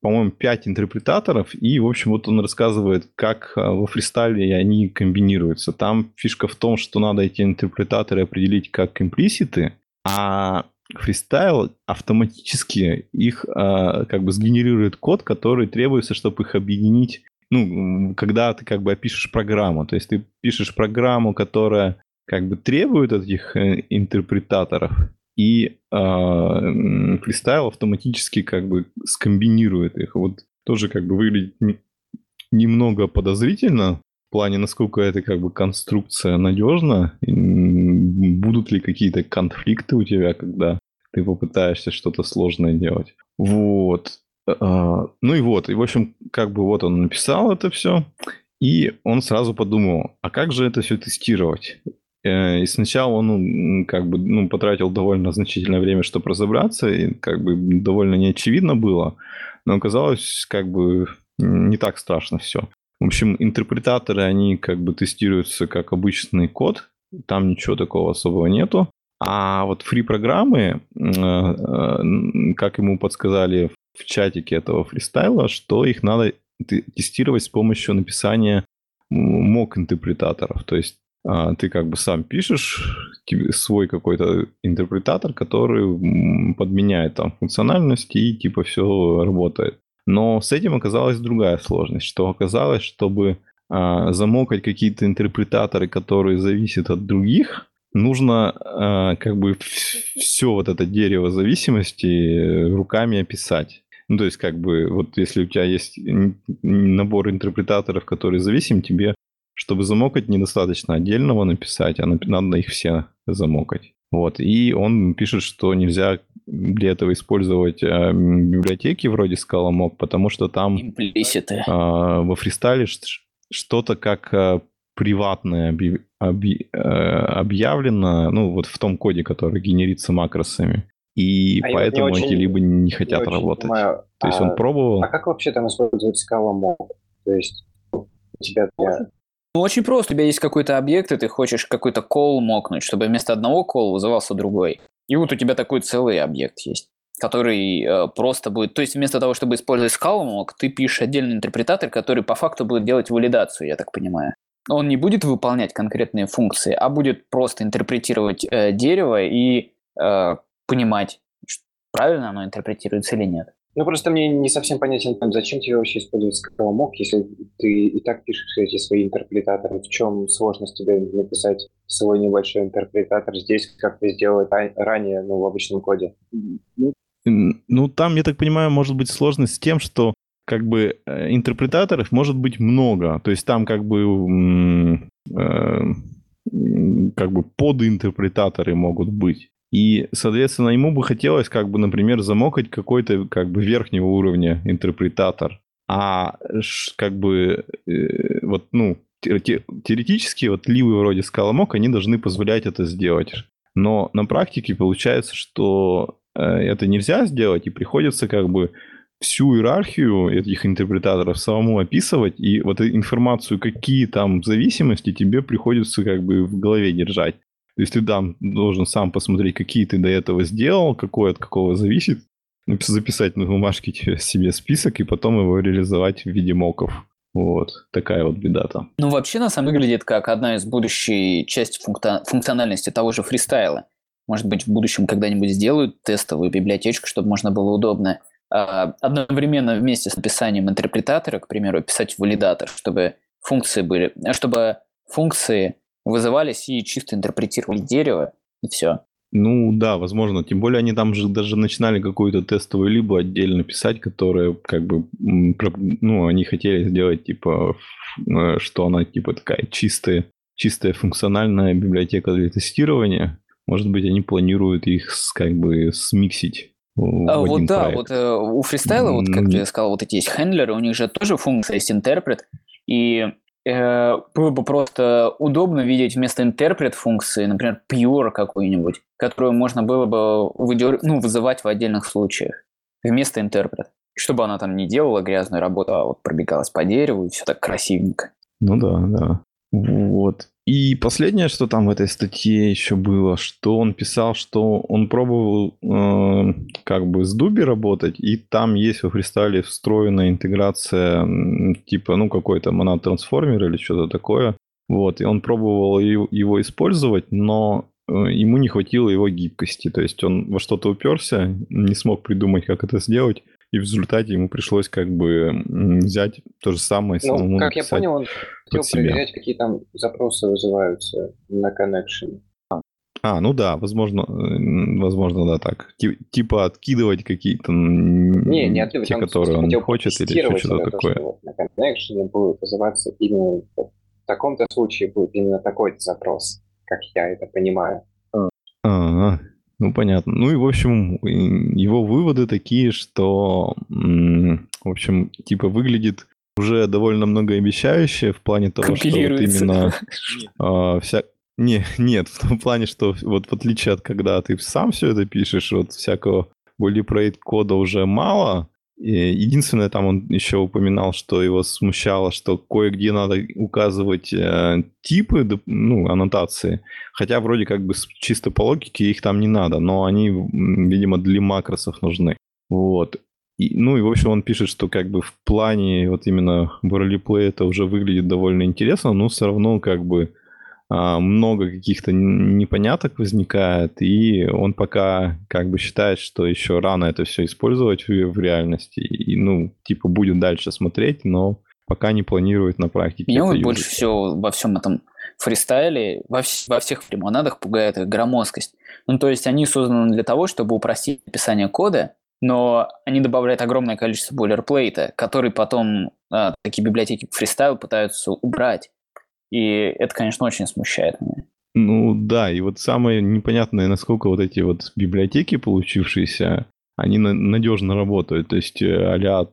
по-моему, 5 интерпретаторов, и, в общем, вот он рассказывает, как а, во фристайле они комбинируются. Там фишка в том, что надо эти интерпретаторы определить как имплиситы, а фристайл автоматически их а, как бы сгенерирует код, который требуется, чтобы их объединить ну, когда ты как бы опишешь программу. То есть ты пишешь программу, которая как бы требует этих э, интерпретаторов, и э, фристайл автоматически как бы скомбинирует их. Вот тоже как бы выглядит немного подозрительно в плане, насколько это как бы конструкция надежна, будут ли какие-то конфликты у тебя, когда ты попытаешься что-то сложное делать. Вот. А, ну и вот, и в общем, как бы вот он написал это все, и он сразу подумал, а как же это все тестировать? Э, и сначала он как бы ну, потратил довольно значительное время, чтобы разобраться, и как бы довольно неочевидно было, но оказалось как бы не так страшно все. В общем, интерпретаторы, они как бы тестируются как обычный код, там ничего такого особого нету. А вот фри-программы, э, э, как ему подсказали в чатике этого фристайла, что их надо тестировать с помощью написания мок-интерпретаторов. То есть а, ты как бы сам пишешь свой какой-то интерпретатор, который подменяет там функциональности и типа все работает. Но с этим оказалась другая сложность, что оказалось, чтобы а, замокать какие-то интерпретаторы, которые зависят от других, нужно а, как бы все вот это дерево зависимости руками описать. Ну, то есть, как бы, вот если у тебя есть набор интерпретаторов, которые зависим, тебе чтобы замокать, недостаточно отдельного написать, а надо их все замокать. Вот. И он пишет, что нельзя для этого использовать э, библиотеки вроде Scala потому что там Имплиситы. Э, во фристайле что-то как э, приватное объ, объ, э, объявлено, ну, вот в том коде, который генерится макросами. И а поэтому вот эти очень, либо не хотят не работать. Понимаю, То есть а, он пробовал. А как вообще там использовать Scala То есть у тебя для ну, очень просто. У тебя есть какой-то объект, и ты хочешь какой-то кол мокнуть, чтобы вместо одного кола вызывался другой. И вот у тебя такой целый объект есть который э, просто будет... То есть вместо того, чтобы использовать скалмок, ты пишешь отдельный интерпретатор, который по факту будет делать валидацию, я так понимаю. Он не будет выполнять конкретные функции, а будет просто интерпретировать э, дерево и э, понимать, правильно оно интерпретируется или нет. Ну, просто мне не совсем понятен, зачем тебе вообще использовать скаломок, если ты и так пишешь эти свои интерпретаторы. В чем сложность тебе написать свой небольшой интерпретатор здесь, как ты сделал ранее, ну, в обычном коде? Ну, там, я так понимаю, может быть сложность с тем, что как бы э, интерпретаторов может быть много. То есть там как бы э, как бы подинтерпретаторы могут быть. И, соответственно, ему бы хотелось, как бы, например, замокать какой-то, как бы, верхнего уровня интерпретатор. А, как бы, э, вот, ну, теоретически, вот ливы вроде скаломок, они должны позволять это сделать. Но на практике получается, что э, это нельзя сделать, и приходится, как бы, всю иерархию этих интерпретаторов самому описывать, и вот информацию, какие там зависимости, тебе приходится как бы в голове держать. Ты там должен сам посмотреть, какие ты до этого сделал, какой от какого зависит, записать на бумажке себе список и потом его реализовать в виде моков. Вот, такая вот беда там. Ну, вообще, нас выглядит как одна из будущей части функта- функциональности того же фристайла. Может быть, в будущем когда-нибудь сделают тестовую библиотечку, чтобы можно было удобно а, одновременно вместе с написанием интерпретатора, к примеру, писать валидатор, чтобы функции были, чтобы функции вызывались и чисто интерпретировали дерево, и все. Ну да, возможно. Тем более они там же даже начинали какую-то тестовую либо отдельно писать, которая как бы, ну, они хотели сделать типа, э, что она типа такая чистая, чистая функциональная библиотека для тестирования. Может быть, они планируют их как бы смиксить. А, вот да, проект. вот э, у фристайла, вот как mm-hmm. ты сказал, вот эти есть хендлеры, у них же тоже функция есть интерпрет, и было бы просто удобно видеть вместо интерпрет функции, например, pure какую-нибудь, которую можно было бы выдер... ну, вызывать в отдельных случаях вместо интерпрет. Чтобы она там не делала грязную работу, а вот пробегалась по дереву и все так красивенько. Ну да, да. Вот. И последнее, что там в этой статье еще было, что он писал, что он пробовал э, как бы с Дуби работать, и там есть во фристайле встроенная интеграция типа, ну, какой-то монат-трансформер или что-то такое. Вот, и он пробовал его, использовать, но э, ему не хватило его гибкости. То есть он во что-то уперся, не смог придумать, как это сделать, и в результате ему пришлось как бы взять то же самое ну, самому как я понял, он хотел себя. проверять, какие там запросы вызываются на connection. А, ну да, возможно, э, возможно, да, так. Типа откидывать какие-то не, не откидывать, те, которые он хочет, или что-то такое. Что вот на connection будет вызываться именно в таком-то случае будет именно такой запрос, как я это понимаю. А, ну, понятно. Ну и, в общем, его выводы такие, что, в общем, типа выглядит уже довольно многообещающе в плане того, что вот именно э, вся... Не, нет, в том плане, что вот в отличие от когда ты сам все это пишешь, вот всякого бойлипройт кода уже мало, Единственное, там он еще упоминал, что его смущало, что кое-где надо указывать э, типы, ну, аннотации, хотя вроде как бы чисто по логике их там не надо, но они, видимо, для макросов нужны. Вот. И, ну и, в общем, он пишет, что как бы в плане вот именно Play это уже выглядит довольно интересно, но все равно как бы много каких-то непоняток возникает, и он пока как бы считает, что еще рано это все использовать в, в реальности, и, ну, типа, будет дальше смотреть, но пока не планирует на практике. Меня вот больше всего во всем этом фристайле, во, во всех фримонадах пугает их громоздкость. Ну, то есть они созданы для того, чтобы упростить написание кода, но они добавляют огромное количество бойлерплейта, который потом а, такие библиотеки фристайл пытаются убрать. И это, конечно, очень смущает меня. Ну да, и вот самое непонятное, насколько вот эти вот библиотеки получившиеся, они надежно работают. То есть а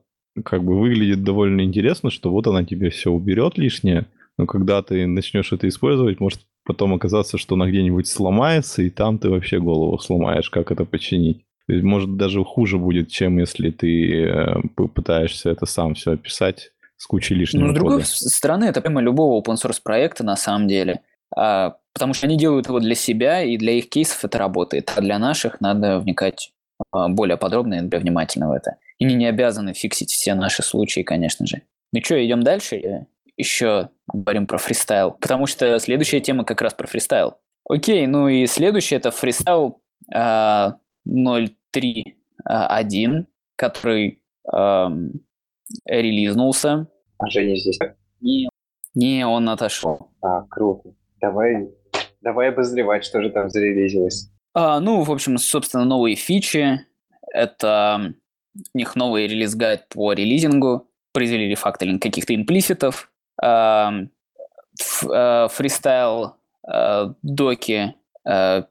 как бы выглядит довольно интересно, что вот она тебе все уберет лишнее, но когда ты начнешь это использовать, может потом оказаться, что она где-нибудь сломается, и там ты вообще голову сломаешь, как это починить. То есть, может, даже хуже будет, чем если ты э, пытаешься это сам все описать с кучей лишнего Ну, с другой кода. стороны, это прямо любого open source проекта на самом деле. А, потому что они делают его для себя, и для их кейсов это работает. А для наших надо вникать а, более подробно и более внимательно в это. И они не обязаны фиксить все наши случаи, конечно же. Ну что, идем дальше? Еще говорим про фристайл. Потому что следующая тема как раз про фристайл. Окей, ну и следующий это фристайл а, 0.3.1, а, который релизнулся. А Женя здесь? Не, не, он отошел. А, круто. Давай, давай обозревать, что же там зарелизилось. А, ну, в общем, собственно, новые фичи. Это у них новый release guide по релизингу. Произвели рефакторинг каких-то имплиситов. А, а, фристайл а, доки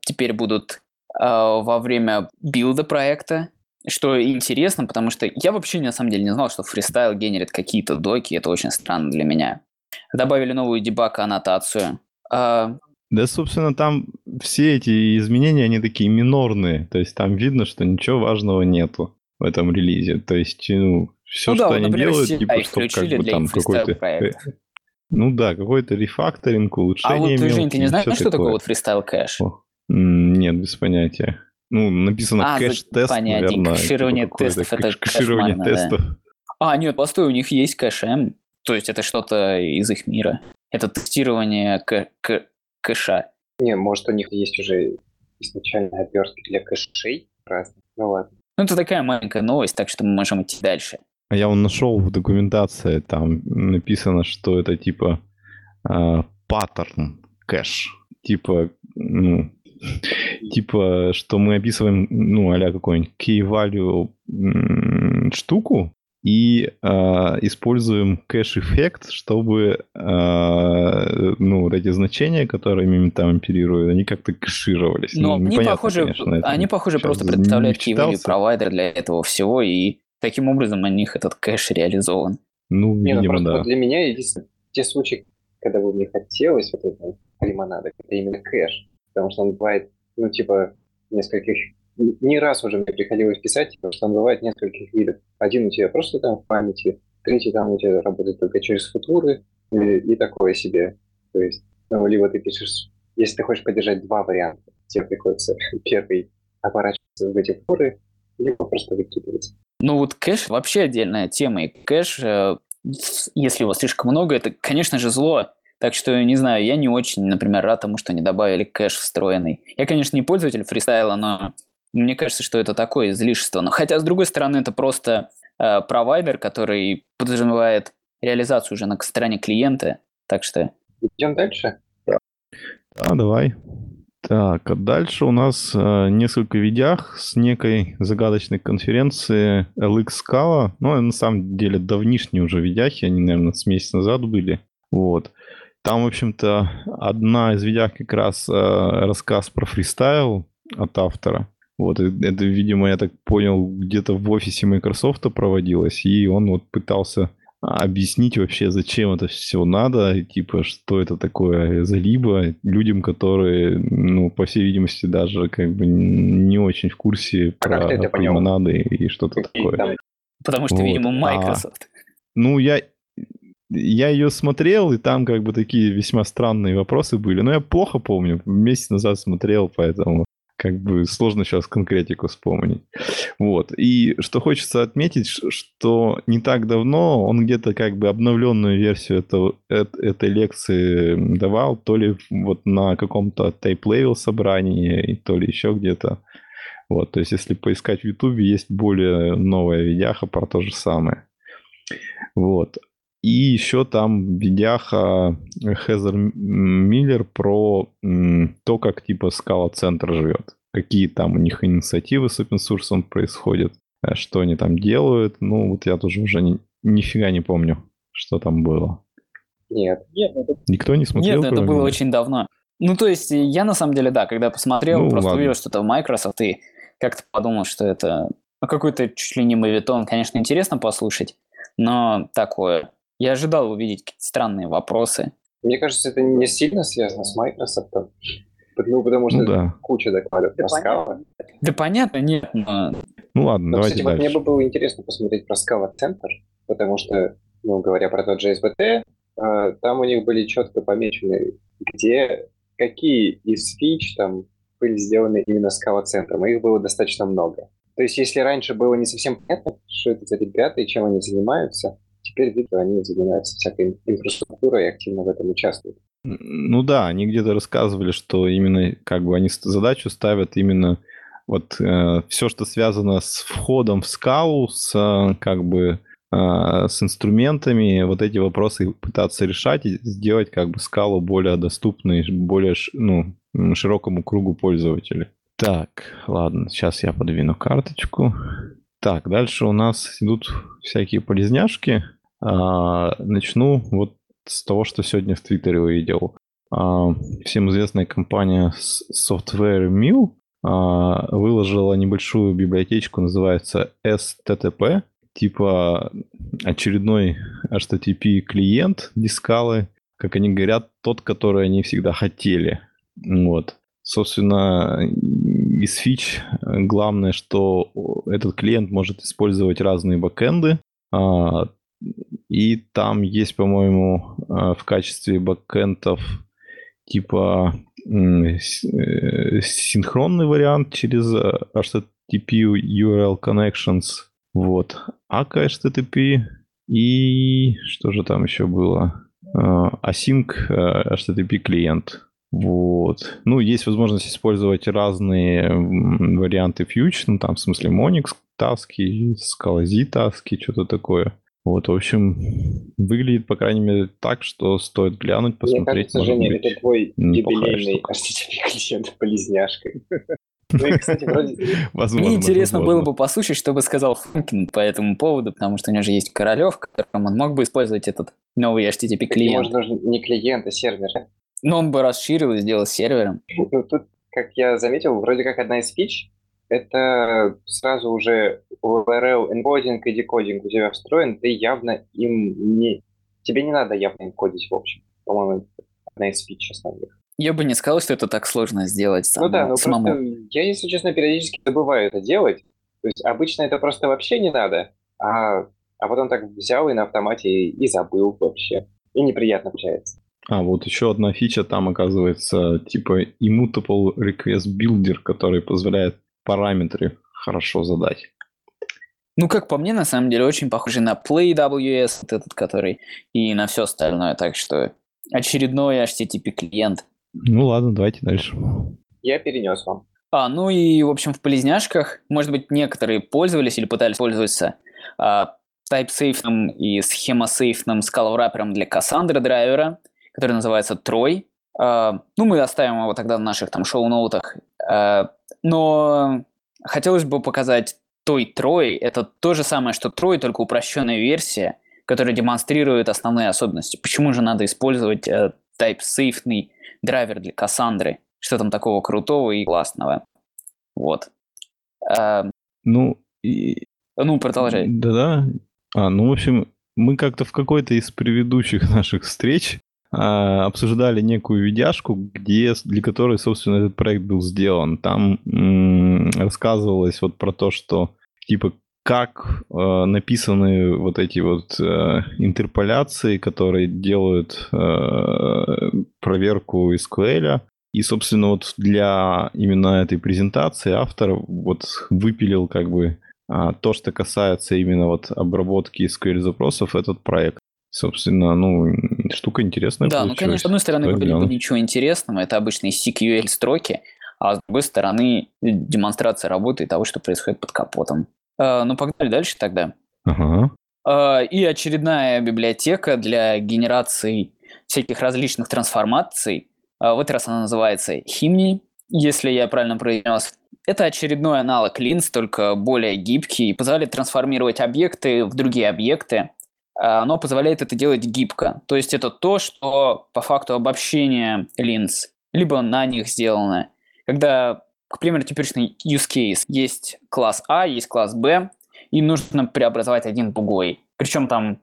теперь будут во время билда проекта что интересно, потому что я вообще на самом деле не знал, что фристайл генерит какие-то доки, это очень странно для меня. Добавили новую дебаг-аннотацию. А... Да, собственно, там все эти изменения, они такие минорные. То есть там видно, что ничего важного нету в этом релизе. То есть, ну, все, ну, что да, они например, делают, типа, чтобы как бы там какой-то... Ну да, какой-то рефакторинг, улучшение. А вот, мелкие, Жень, ты не знаешь, что такое, такое вот фристайл кэш? Нет, без понятия. Ну, написано а, кэш-тест, наверное. Кэширование тестов, это кэширование тестов. Да. А, нет, постой, у них есть кэш-м. То есть это что-то из их мира. Это тестирование к- к- кэша. Не, может, у них есть уже изначально обертки для кэшей разных. Ну ладно. Ну, это такая маленькая новость, так что мы можем идти дальше. А я он нашел в документации, там написано, что это типа э, паттерн кэш. Типа, ну, типа, что мы описываем, ну, а какой-нибудь key-value штуку, и э, используем кэш-эффект, чтобы э, ну, эти значения, которыми там оперируют, они как-то кэшировались. Но ну, они, похоже, конечно, они, похоже, просто предоставляют key-value провайдер для этого всего, и таким образом у них этот кэш реализован. Ну, Не, ну, видимо, да. Для меня единственное, те случаи, когда бы мне хотелось вот этого лимонада, это именно кэш потому что он бывает, ну, типа, нескольких... Не раз уже мне приходилось писать, потому что он бывает нескольких видов. Один у тебя просто там в памяти, третий там у тебя работает только через футуры и, и такое себе. То есть Ну, либо ты пишешь, если ты хочешь поддержать два варианта, тебе приходится первый оборачиваться в эти форы, либо просто выкидывать. Ну вот кэш вообще отдельная тема, и кэш, э, если его слишком много, это, конечно же, зло. Так что, не знаю, я не очень, например, рад тому, что они добавили кэш встроенный. Я, конечно, не пользователь фристайла, но мне кажется, что это такое излишество. Но хотя, с другой стороны, это просто э, провайдер, который подразумевает реализацию уже на стороне клиента. Так что... Идем дальше? Да, давай. Так, а дальше у нас э, несколько видях с некой загадочной конференции LX Scala. Ну, на самом деле, давнишние уже видяхи, они, наверное, с месяца назад были. Вот. Там, в общем-то, одна из видях как раз э, рассказ про фристайл от автора. Вот, это, видимо, я так понял, где-то в офисе Microsoft проводилось, и он вот пытался объяснить вообще, зачем это все надо, типа, что это такое за либо людям, которые, ну, по всей видимости, даже как бы не очень в курсе а про лимонады и что-то такое. Там... Потому что, вот. видимо, а, Microsoft. А, ну, я, я ее смотрел, и там как бы такие весьма странные вопросы были. Но я плохо помню, месяц назад смотрел, поэтому как бы сложно сейчас конкретику вспомнить. Вот. И что хочется отметить, что не так давно он где-то как бы обновленную версию этого, этой лекции давал, то ли вот на каком-то tape-level собрании, то ли еще где-то. Вот, то есть, если поискать в Ютубе, есть более новая видяха про то же самое. Вот. И еще там видяха Хезер Миллер про то, как типа скала центр живет. Какие там у них инициативы с open source происходят, э, что они там делают. Ну, вот я тоже уже ни, нифига не помню, что там было. Нет. Нет это... Никто не смотрел? Нет, это было очень давно. Ну, то есть, я на самом деле, да, когда посмотрел, ну, просто ладно. увидел что-то в Microsoft и как-то подумал, что это ну, какой-то чуть ли не мовитон. Конечно, интересно послушать, но такое я ожидал увидеть какие-то странные вопросы. Мне кажется, это не сильно связано с Microsoft. Ну, потому что ну, да. куча докладов да про Scala. Да понятно, нет. Но... Ну ладно, но, давайте кстати, дальше. вот мне бы было интересно посмотреть про Scala Center, потому что, ну, говоря про тот же SBT, э, там у них были четко помечены, где какие из фич там были сделаны именно Scala центром, их было достаточно много. То есть, если раньше было не совсем понятно, что это за ребята и чем они занимаются, Теперь видно, они занимаются всякой инфраструктурой и активно в этом участвуют. Ну да, они где-то рассказывали, что именно как бы они задачу ставят именно вот э, все, что связано с входом в скалу, с э, как бы э, с инструментами, вот эти вопросы пытаться решать и сделать как бы скалу более доступной, более ну, широкому кругу пользователей. Так, ладно, сейчас я подвину карточку. Так, дальше у нас идут всякие полезняшки. А, начну вот с того, что сегодня в Твиттере увидел. А, всем известная компания Software Mill а, выложила небольшую библиотечку, называется STTP, типа очередной HTTP клиент дискалы, как они говорят, тот, который они всегда хотели. Вот. Собственно, из фич главное, что этот клиент может использовать разные бэкэнды, и там есть, по-моему, э, в качестве бэкэндов типа э, синхронный вариант через HTTP URL connections, вот, ACA HTTP и что же там еще было? Э, Async HTTP клиент. Вот. Ну, есть возможность использовать разные варианты Fuge, ну, там, в смысле, Monix таски, Scala Z таски, что-то такое. Вот, в общем, выглядит, по крайней мере, так, что стоит глянуть, посмотреть. Мне кажется, Женя, быть, это твой юбилейный HTTP клиент-полезняшка. Ну Мне интересно было бы послушать, что бы сказал Функин по этому поводу, потому что у него же есть Королев, которым он мог бы использовать этот новый HTTP клиент. Может, даже не клиент, а сервер. Но он бы расширил и сделал сервером. Ну, тут, как я заметил, вроде как одна из фич это сразу уже URL энкодинг и декодинг у тебя встроен, ты явно им не... Тебе не надо явно энкодить, в общем. По-моему, одна из фич основных. Я бы не сказал, что это так сложно сделать самому, Ну да, но самому. просто я, если честно, периодически забываю это делать. То есть обычно это просто вообще не надо, а, а потом так взял и на автомате и, и забыл вообще. И неприятно получается. А, вот еще одна фича там оказывается типа immutable request builder, который позволяет параметры хорошо задать. Ну, как по мне, на самом деле, очень похоже на PlayWS, вот этот, который, и на все остальное. Так что очередной HTTP клиент. Ну ладно, давайте дальше. Я перенес вам. А, ну и, в общем, в полезняшках, может быть, некоторые пользовались или пытались пользоваться а, TypeSafe и схемосейфным скаловрапером для Cassandra драйвера, который называется Troy. А, ну, мы оставим его тогда в наших там шоу-ноутах. А, но хотелось бы показать той Troy. Это то же самое, что Troy, только упрощенная версия, которая демонстрирует основные особенности. Почему же надо использовать э, TypeSafe драйвер для Cassandra? Что там такого крутого и классного? Вот. А, Ну, и... ну, продолжай. Да-да. А, ну, в общем, мы как-то в какой-то из предыдущих наших встреч обсуждали некую видяшку, где, для которой, собственно, этот проект был сделан. Там м, рассказывалось вот про то, что типа как э, написаны вот эти вот э, интерполяции, которые делают э, проверку SQL. И, собственно, вот для именно этой презентации автор вот выпилил как бы а, то, что касается именно вот обработки SQL запросов, этот проект. Собственно, ну, штука интересная Да, ну, конечно, с одной стороны, выглядит бы ничего интересного, это обычные CQL-строки, а с другой стороны, демонстрация работы и того, что происходит под капотом. А, ну, погнали дальше тогда. Ага. А, И очередная библиотека для генерации всяких различных трансформаций. А, В этот раз она называется Himni, если я правильно произнес. Это очередной аналог Lins, только более гибкий, и позволяет трансформировать объекты в другие объекты. А, Оно позволяет это делать гибко. То есть это то, что по факту обобщения Lins, либо на них сделано. Когда, к примеру, теперешний use case, есть класс А, есть класс Б, и нужно преобразовать один в другой. Причем там,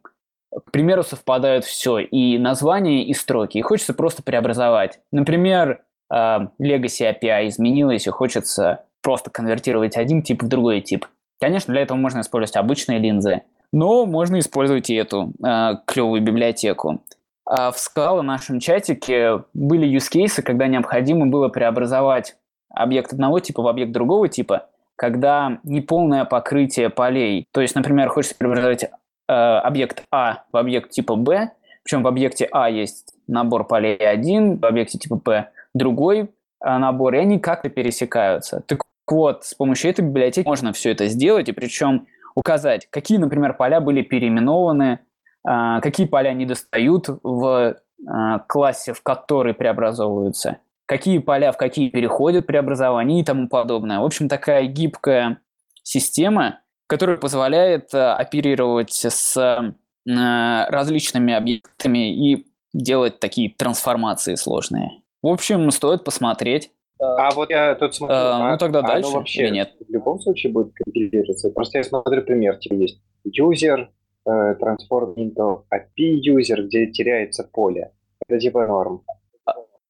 к примеру, совпадают все, и название, и строки, и хочется просто преобразовать. Например, э, Legacy API изменилась, и хочется просто конвертировать один тип в другой тип. Конечно, для этого можно использовать обычные линзы, но можно использовать и эту э, клевую библиотеку. А в Scala в нашем чатике были use cases, когда необходимо было преобразовать объект одного типа в объект другого типа, когда неполное покрытие полей. То есть, например, хочется преобразовать э, объект А в объект типа Б, причем в объекте А есть набор полей один, в объекте типа Б другой э, набор, и они как-то пересекаются. Так вот, с помощью этой библиотеки можно все это сделать, и причем указать, какие, например, поля были переименованы, э, какие поля не достают в э, классе, в который преобразовываются, какие поля в какие переходят преобразования и тому подобное. В общем, такая гибкая система, которая позволяет э, оперировать с различными объектами и делать такие трансформации сложные. В общем, стоит посмотреть. А вот я тут смотрю, А, ну тогда а дальше оно вообще нет? в любом случае будет компилироваться. Просто я смотрю пример, типа есть user, э, transform into API user, где теряется поле. Это типа норм.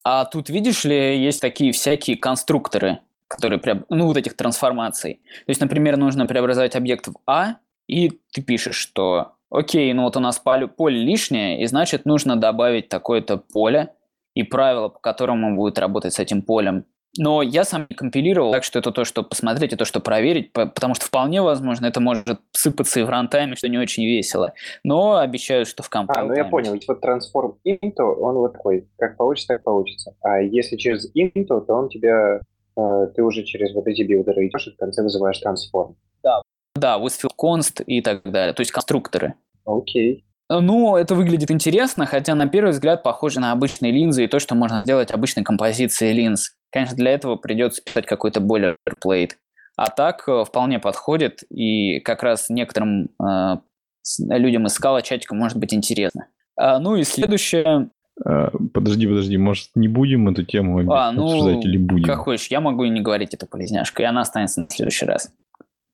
А тут, видишь ли, есть такие всякие конструкторы, которые, преоб- ну, вот этих трансформаций. То есть, например, нужно преобразовать объект в А, и ты пишешь, что окей, ну вот у нас поле, поле лишнее, и значит нужно добавить такое-то поле и правило, по которому будет работать с этим полем. Но я сам не компилировал, так что это то, что посмотреть, и то, что проверить, по- потому что вполне возможно это может сыпаться и в рантайме, что не очень весело. Но обещаю, что в А, ну я понял, ведь вот transform into, он вот такой, как получится, так получится. А если через into, то он тебя, э, ты уже через вот эти билдеры идешь и в конце вызываешь transform. Да, with fill const и так далее, то есть конструкторы. Окей. Ну, это выглядит интересно, хотя на первый взгляд похоже на обычные линзы и то, что можно сделать обычной композицией линз. Конечно, для этого придется писать какой-то бойлерплейт. А так э, вполне подходит, и как раз некоторым э, людям из скала чатика может быть интересно. А, ну и следующее, А, Подожди, подожди, может, не будем эту тему А, ну, обсуждать или будем? как хочешь, я могу и не говорить эту полезняшку, и она останется на следующий раз.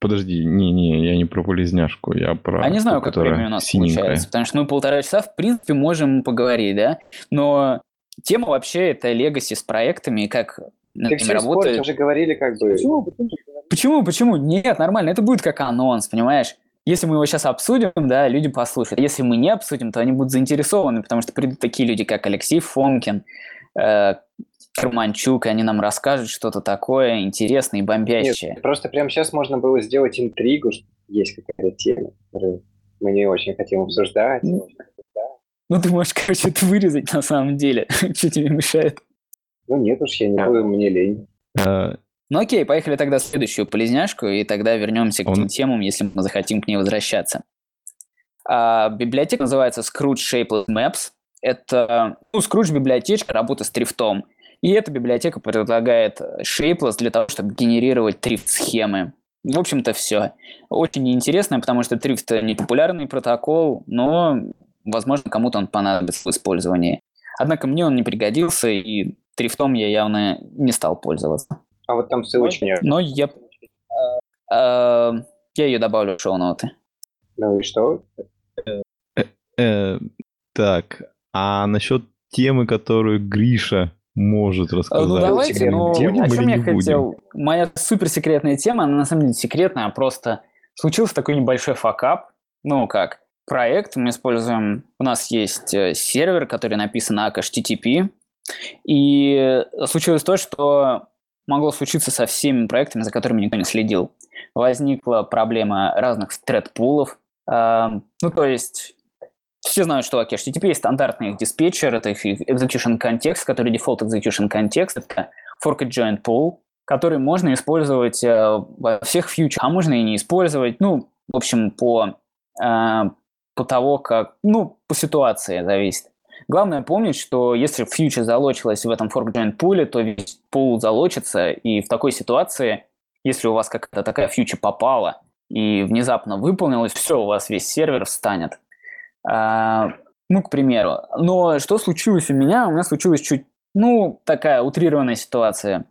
Подожди, не-не, я не про полезняшку, я про... А не знаю, ту, как которая время у нас синенькая. получается, потому что мы полтора часа, в принципе, можем поговорить, да? Но тема вообще это легаси с проектами, и как над ними все испортил, работает. уже говорили как бы... Почему? Почему? Нет, нормально, это будет как анонс, понимаешь? если мы его сейчас обсудим, да, люди послушают. Если мы не обсудим, то они будут заинтересованы, потому что придут такие люди, как Алексей Фомкин, э, Романчук, и они нам расскажут что-то такое интересное и бомбящее. Нет, просто прямо сейчас можно было сделать интригу, что есть какая-то тема, которую мы не очень хотим обсуждать. Ну, ты можешь, короче, это вырезать на самом деле. Что тебе мешает? Ну нет уж, я не буду, мне лень. А, Ну окей, поехали тогда в следующую полезняшку, и тогда вернемся к Он- тем темам, если мы захотим к ней возвращаться. А, библиотека называется Scrooge Shapeless Maps. Это, ну, Scrooge библиотечка, работа с трифтом. И эта библиотека предлагает Shapeless для того, чтобы генерировать трифт-схемы. В общем-то, все. Очень интересно, потому что трифт не популярный протокол, но, возможно, кому-то он понадобится в использовании. Однако мне он не пригодился, и трифтом я явно не стал пользоваться. А вот там ссылочка нет. Но я... э, Я ее добавлю в шоу-ноты. Ну и что? э, так, а насчет темы, которую Гриша может Э, рассказать? Ну давайте, но тему о чем не я будем? хотел? Моя суперсекретная тема, она на самом деле секретная, а просто случился такой небольшой факап. Ну как, проект мы используем, у нас есть э, сервер, который написан на HTTP, и случилось то, что могло случиться со всеми проектами, за которыми никто не следил. Возникла проблема разных thread-пулов. А, Ну, то есть, все знают, что у HTTP есть стандартный их диспетчер, это их execution контекст, который default execution контекст, это fork joint pool, который можно использовать э, во всех фьючах, а можно и не использовать, ну, в общем, по, э, по того, как, ну, по ситуации зависит. Главное помнить, что если фьючер залочилась в этом fork joint пуле, то весь пул залочится, и в такой ситуации, если у вас какая-то такая фьючер попала и внезапно выполнилась, все, у вас весь сервер встанет. А, ну, к примеру. Но что случилось у меня? У меня случилась чуть, ну, такая утрированная ситуация.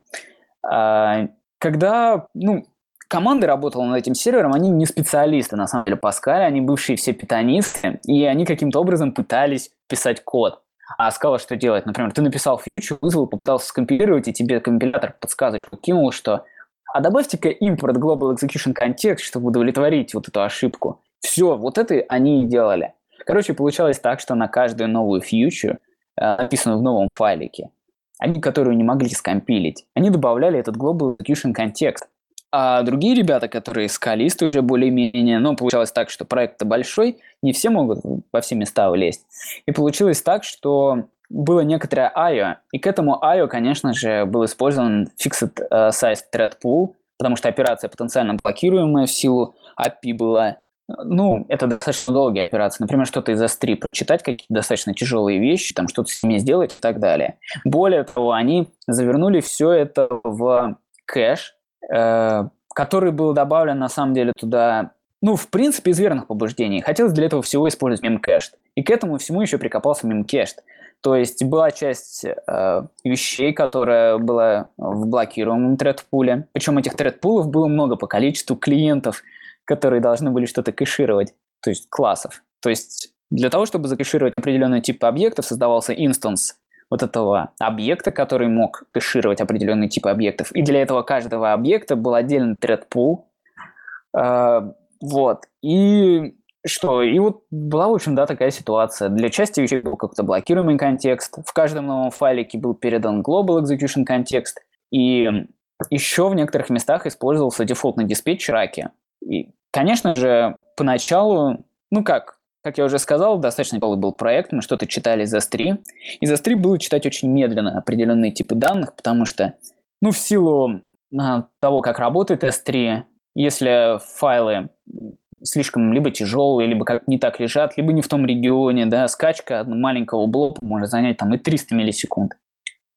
А, когда, ну, команда работала над этим сервером, они не специалисты, на самом деле, Паскаль, они бывшие все питонисты, и они каким-то образом пытались писать код. А сказала, что делать. Например, ты написал фичу, вызвал, попытался скомпилировать, и тебе компилятор подсказывает, кинул, что а добавьте-ка импорт Global Execution Context, чтобы удовлетворить вот эту ошибку. Все, вот это они и делали. Короче, получалось так, что на каждую новую фьючу, э, написанную в новом файлике, они, которую не могли скомпилить, они добавляли этот Global Execution контекст. А другие ребята, которые скалисты уже более-менее, ну, получалось так, что проект большой, не все могут во все места влезть. И получилось так, что было некоторое IO, и к этому IO, конечно же, был использован Fixed э, Size Thread Pool, потому что операция потенциально блокируемая в силу API была. Ну, это достаточно долгие операции. Например, что-то из S3 прочитать, какие-то достаточно тяжелые вещи, там что-то с ними сделать и так далее. Более того, они завернули все это в кэш, который был добавлен на самом деле туда, ну, в принципе, из верных побуждений. Хотелось для этого всего использовать memcached. И к этому всему еще прикопался memcached. То есть была часть э, вещей, которая была в блокируемом тред-пуле. Причем этих тред-пулов было много по количеству клиентов, которые должны были что-то кэшировать, то есть классов. То есть для того, чтобы закэшировать определенный тип объектов, создавался инстанс вот этого объекта, который мог кэшировать определенный тип объектов. И для этого каждого объекта был отдельный thread-pool. Э, вот. И что? И вот была, в общем, да, такая ситуация. Для части вещей был какой-то блокируемый контекст. В каждом новом файлике был передан global execution контекст. И еще в некоторых местах использовался дефолтный диспетчер AKI. И, конечно же, поначалу, ну как, как я уже сказал, достаточно тяжелый был проект, мы что-то читали из S3. Из S3 было читать очень медленно определенные типы данных, потому что, ну, в силу а, того, как работает S3, если файлы слишком либо тяжелые, либо как не так лежат, либо не в том регионе, да, скачка маленького блока может занять там и 300 миллисекунд.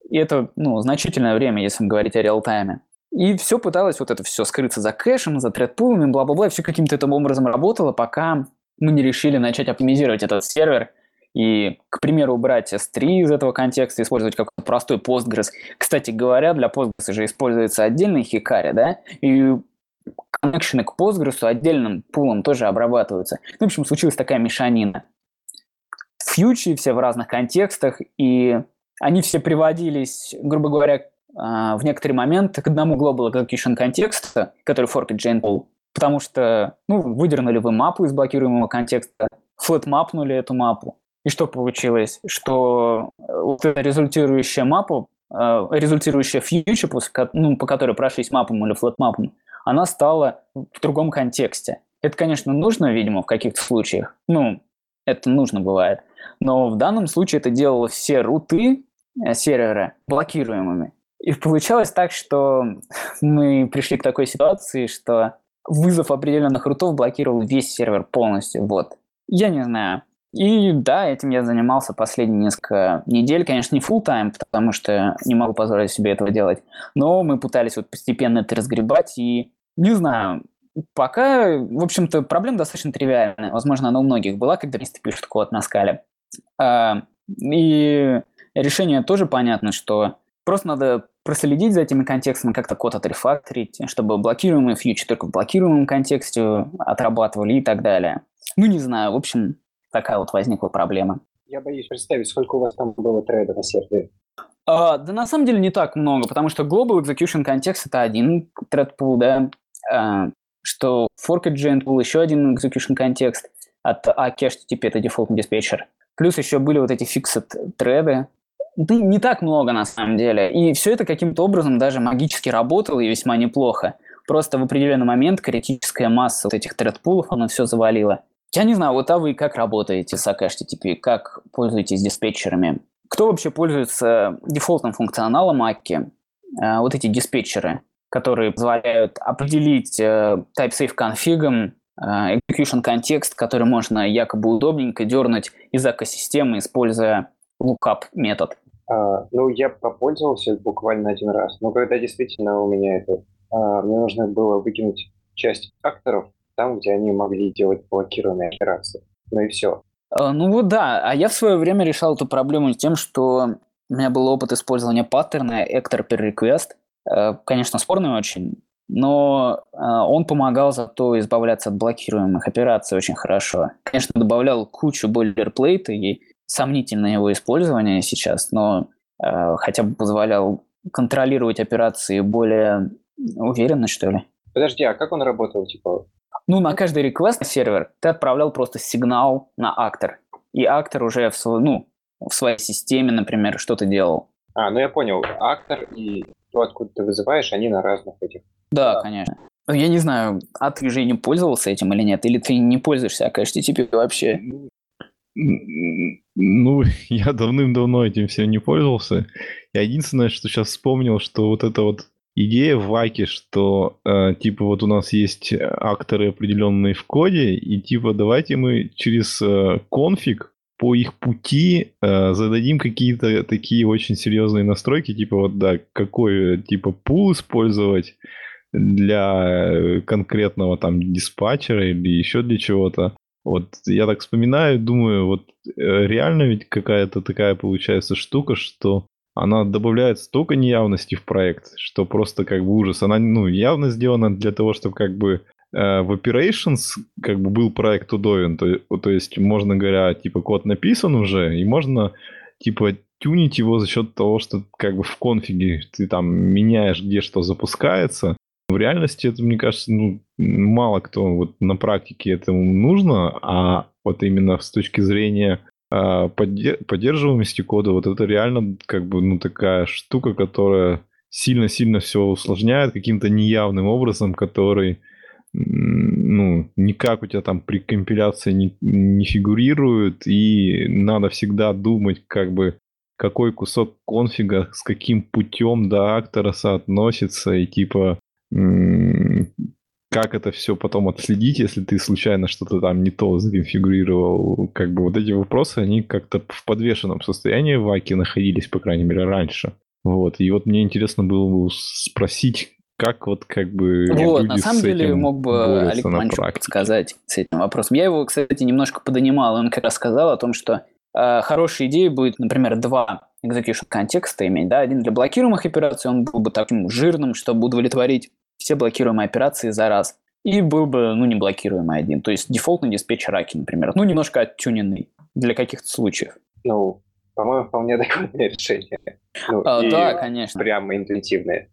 И это, ну, значительное время, если говорить о реал-тайме. И все пыталось вот это все скрыться за кэшем, за тредпулами, бла-бла-бла, все каким-то этим образом работало, пока мы не решили начать оптимизировать этот сервер и, к примеру, убрать S3 из этого контекста, использовать какой-то простой Postgres. Кстати говоря, для Postgres уже используется отдельный Hikari, да, и коннекшены к Postgres отдельным пулом тоже обрабатываются. Ну, в общем, случилась такая мешанина. Фьючеры все в разных контекстах, и они все приводились, грубо говоря, в некоторые моменты к одному Global Execution контексту, который Fork Join Pool, потому что, ну, выдернули вы мапу из блокируемого контекста, флетмапнули эту мапу. И что получилось? Что э, вот эта результирующая мапа, э, результирующая future, ну, по которой прошлись мапом или флетмапом, она стала в другом контексте. Это, конечно, нужно, видимо, в каких-то случаях. Ну, это нужно бывает. Но в данном случае это делало все руты э, сервера блокируемыми. И получалось так, что мы пришли к такой ситуации, что вызов определенных рутов блокировал весь сервер полностью. Вот. Я не знаю. И да, этим я занимался последние несколько недель. Конечно, не full time, потому что не могу позволить себе этого делать. Но мы пытались вот постепенно это разгребать. И не знаю, пока, в общем-то, проблема достаточно тривиальная. Возможно, она у многих была, когда листы пишут код на скале. А, и решение тоже понятно, что просто надо проследить за этими контекстами, как-то код отрефакторить, чтобы блокируемые фьючи только в блокируемом контексте отрабатывали и так далее. Ну, не знаю, в общем, такая вот возникла проблема. Я боюсь представить, сколько у вас там было трейдов на сервере. А, да на самом деле не так много, потому что Global Execution контекст это один thread pool, да, а, что Fork Agent был еще один execution контекст от AKI HTTP, это дефолтный диспетчер. Плюс еще были вот эти fixed треды, да не так много на самом деле. И все это каким-то образом даже магически работало и весьма неплохо. Просто в определенный момент критическая масса вот этих тредпулов, она все завалила. Я не знаю, вот а вы как работаете с HTTP, как пользуетесь диспетчерами? Кто вообще пользуется дефолтным функционалом AKI? А, вот эти диспетчеры, которые позволяют определить э, type-safe конфигом э, execution контекст, который можно якобы удобненько дернуть из экосистемы, используя lookup метод. А, ну, я попользовался буквально один раз. Но когда действительно у меня это... А, мне нужно было выкинуть часть акторов там, где они могли делать блокированные операции. Ну и все. А, ну вот да, а я в свое время решал эту проблему тем, что у меня был опыт использования паттерна Actor per Request. Конечно, спорный очень, но он помогал зато избавляться от блокируемых операций очень хорошо. Конечно, добавлял кучу бойлерплейта и сомнительное его использование сейчас, но э, хотя бы позволял контролировать операции более уверенно, что ли. Подожди, а как он работал? Типа, ну, на каждый реквест на сервер ты отправлял просто сигнал на актор. И актор уже в, свой, ну, в своей системе, например, что-то делал. А, ну я понял. Актор и то, откуда ты вызываешь, они на разных этих. Да, да. конечно. Я не знаю, а ты же не пользовался этим или нет? Или ты не пользуешься HTTP вообще? Ну, я давным-давно этим всем не пользовался. Я единственное, что сейчас вспомнил, что вот это вот идея в Ваке, что э, типа вот у нас есть акторы определенные в коде, и типа давайте мы через э, конфиг по их пути э, зададим какие-то такие очень серьезные настройки, типа вот да, какой типа пул использовать для конкретного там диспатчера или еще для чего-то. Вот я так вспоминаю, думаю, вот э, реально ведь какая-то такая получается штука, что она добавляет столько неявности в проект, что просто как бы ужас. Она, ну, явно сделана для того, чтобы как бы э, в Operations как бы был проект удобен. То, то есть, можно говоря, типа код написан уже, и можно типа тюнить его за счет того, что как бы в конфиге ты там меняешь, где что запускается. В реальности это, мне кажется, ну, мало кто вот на практике этому нужно, а вот именно с точки зрения э, поддерживаемости кода, вот это реально как бы ну такая штука, которая сильно-сильно все усложняет каким-то неявным образом, который ну, никак у тебя там при компиляции не, не фигурирует, и надо всегда думать, как бы, какой кусок конфига с каким путем до актора соотносится, и типа как это все потом отследить, если ты случайно что-то там не то законфигурировал. Как бы вот эти вопросы, они как-то в подвешенном состоянии в Аке находились, по крайней мере, раньше. Вот. И вот мне интересно было бы спросить, как вот как бы Вот, на самом деле мог бы Олег Манчук подсказать с этим вопросом. Я его, кстати, немножко подонимал. Он как раз сказал о том, что э, хорошей идеей будет, например, два execution контекста иметь. Да? Один для блокируемых операций, он был бы таким жирным, чтобы удовлетворить все блокируемые операции за раз. И был бы, ну, не блокируемый один. То есть дефолтный диспетчер Аки, например. Ну, немножко оттюненный для каких-то случаев. Ну, по-моему, вполне адекватное решение. Ну, а, да, конечно. Прямо интуитивное.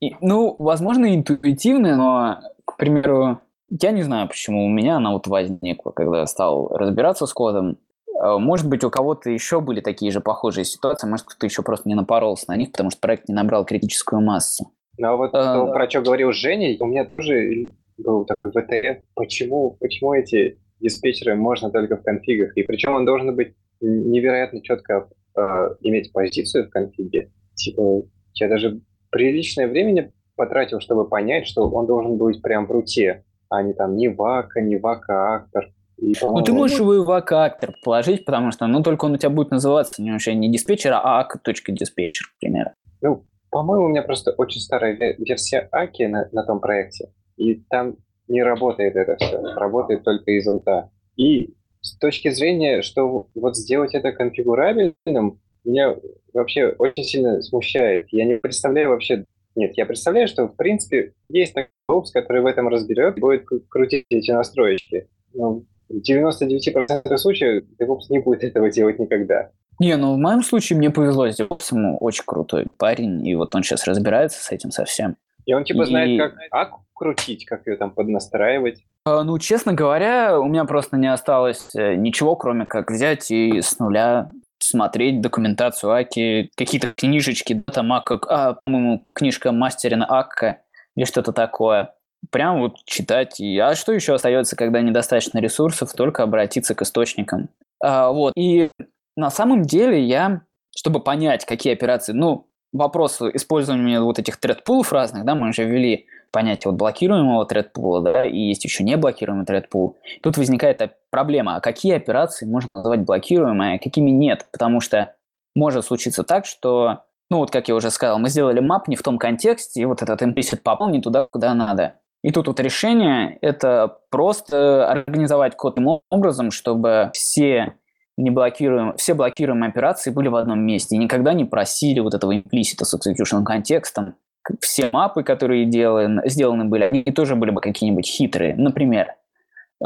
И, ну, возможно, интуитивное, но, к примеру, я не знаю, почему у меня она вот возникла, когда я стал разбираться с кодом. Э, может быть, у кого-то еще были такие же похожие ситуации, может, кто-то еще просто не напоролся на них, потому что проект не набрал критическую массу. Ну, а вот А, то, про что говорил Женя, у меня тоже был такой ВТФ. Почему, почему эти диспетчеры можно только в конфигах? И причем он должен быть невероятно четко э, иметь позицию в конфиге. Типа, я даже приличное времени потратил, чтобы понять, что он должен быть прям в руте, а не там ни вака, ни вака актор. И, Ну, ты можешь его и в АК-актор положить, потому что, ну, только он у тебя будет называться не вообще не диспетчер, а ак.диспетчер, к примеру. Ну, по-моему, у меня просто очень старая ве- версия Аки на, на том проекте, и там не работает это все, работает только из ульта. И с точки зрения, что вот сделать это конфигурабельным, меня вообще очень сильно смущает. Я не представляю вообще... Нет, я представляю, что в принципе есть такой опс, который в этом разберет и будет кру- крутить эти настроечки. Но в 99% случаев DevOps не будет этого делать никогда. Не, ну, в моем случае мне повезло с ему очень крутой парень, и вот он сейчас разбирается с этим совсем. И он типа И- знает, как Аку крутить, как ее там поднастраивать. А, Ну, честно говоря, у меня просто не осталось э, ничего, кроме как взять и с нуля смотреть документацию Аки, какие-то книжечки, да, там Ака, а, по-моему, книжка Мастерина Акка или что-то такое. Прям вот читать. И, а что еще остается, когда недостаточно ресурсов, только обратиться к источникам. А, вот. И на самом деле я, чтобы понять, какие операции, ну, вопрос использования вот этих тредпулов разных, да, мы уже ввели понятие вот блокируемого тредпула, да, и есть еще не блокируемый тредпул. Тут возникает проблема, а какие операции можно назвать блокируемыми, а какими нет, потому что может случиться так, что, ну вот как я уже сказал, мы сделали мап не в том контексте, и вот этот implicit попал не туда, куда надо. И тут вот решение – это просто организовать код таким образом, чтобы все неблокируемые, все блокируемые операции были в одном месте и никогда не просили вот этого имплисита с execution контекстом. Все мапы, которые деланы, сделаны были, они тоже были бы какие-нибудь хитрые, например.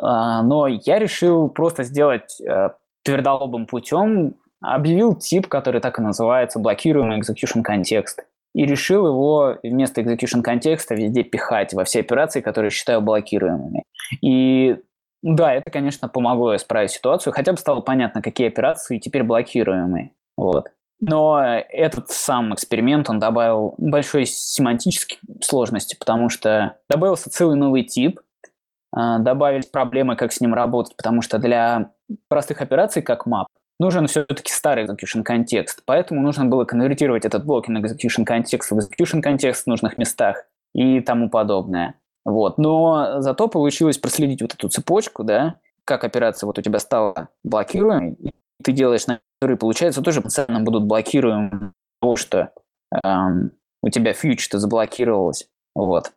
А, Но я решил просто сделать э, твердолобым путем, объявил тип, который так и называется, блокируемый execution контекст, и решил его вместо execution контекста везде пихать во все операции, которые считаю блокируемыми. И да, это, конечно, помогло исправить ситуацию. Хотя бы стало понятно, какие операции теперь блокируемые. Вот. Но этот сам эксперимент, он добавил большой семантической сложности, потому что добавился целый новый тип, а, добавились проблемы, как с ним работать, потому что для простых операций, как map, нужен все-таки старый execution контекст, поэтому нужно было конвертировать этот блок на execution контекст в execution контекст в нужных местах и тому подобное. Вот. Но зато получилось проследить вот эту цепочку, да, как операция вот у тебя стала блокируемой, и ты делаешь на которые, получается, тоже потенциально будут блокируемы того, что эм, у тебя фьючер заблокировалось. Вот.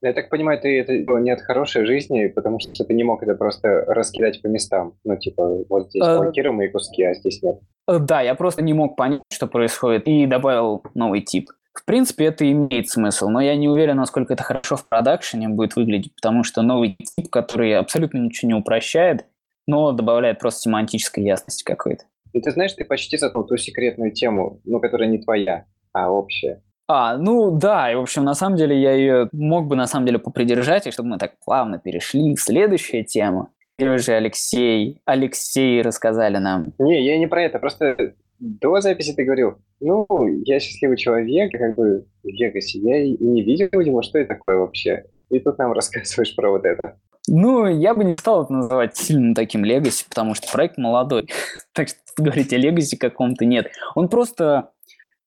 Я так понимаю, ты это не от хорошей жизни, потому что ты не мог это просто раскидать по местам. Ну, типа, вот здесь Э, блокируемые куски, а здесь нет. Э, Да, я просто не мог понять, что происходит, и добавил новый тип. В принципе, это имеет смысл, но я не уверен, насколько это хорошо в продакшене будет выглядеть, потому что новый тип, который абсолютно ничего не упрощает, но добавляет просто семантической ясности какой-то. И ты знаешь, ты почти затронул ту секретную тему, ну, которая не твоя, а общая. А, ну да, и в общем, на самом деле я ее мог бы на самом деле попридержать, и чтобы мы так плавно перешли в следующую тему. Первый же Алексей, Алексей рассказали нам. Не, я не про это, просто до записи ты говорил, ну, я счастливый человек, как бы в Вегасе, я и не видел его, что это такое вообще. И тут нам рассказываешь про вот это. Ну, я бы не стал это называть сильно таким легаси, потому что проект молодой. так что говорить о легаси каком-то нет. Он просто,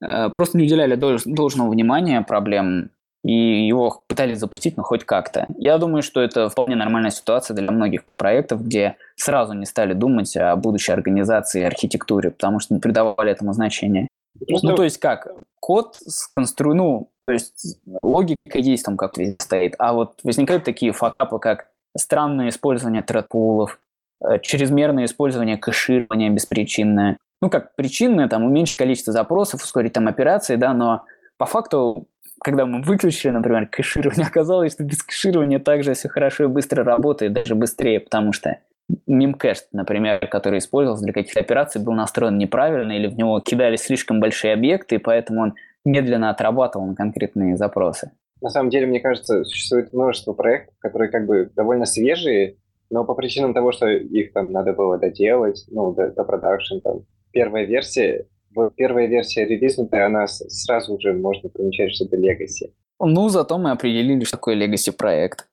э, просто не уделяли долж- должного внимания проблемам, и его пытались запустить, но хоть как-то. Я думаю, что это вполне нормальная ситуация для многих проектов, где сразу не стали думать о будущей организации и архитектуре, потому что не придавали этому значения. Просто Ну, то есть как? Код сконструирован, ну, то есть логика есть там как везде стоит, а вот возникают такие факапы, как странное использование тредпулов, э, чрезмерное использование кэширования беспричинное. Ну, как причинное, там, уменьшить количество запросов, ускорить там операции, да, но по факту, когда мы выключили, например, кэширование, оказалось, что без кэширования также все хорошо и быстро работает, даже быстрее, потому что мемкэш, например, который использовался для каких-то операций, был настроен неправильно, или в него кидали слишком большие объекты, и поэтому он медленно отрабатывал на конкретные запросы. На самом деле, мне кажется, существует множество проектов, которые как бы довольно свежие, но по причинам того, что их там надо было доделать, ну, до, до продакшн, там, первая версия, вот первая версия релизнутая, она сразу уже можно помечать, что это Legacy. Ну, зато мы определили, что такое Legacy проект.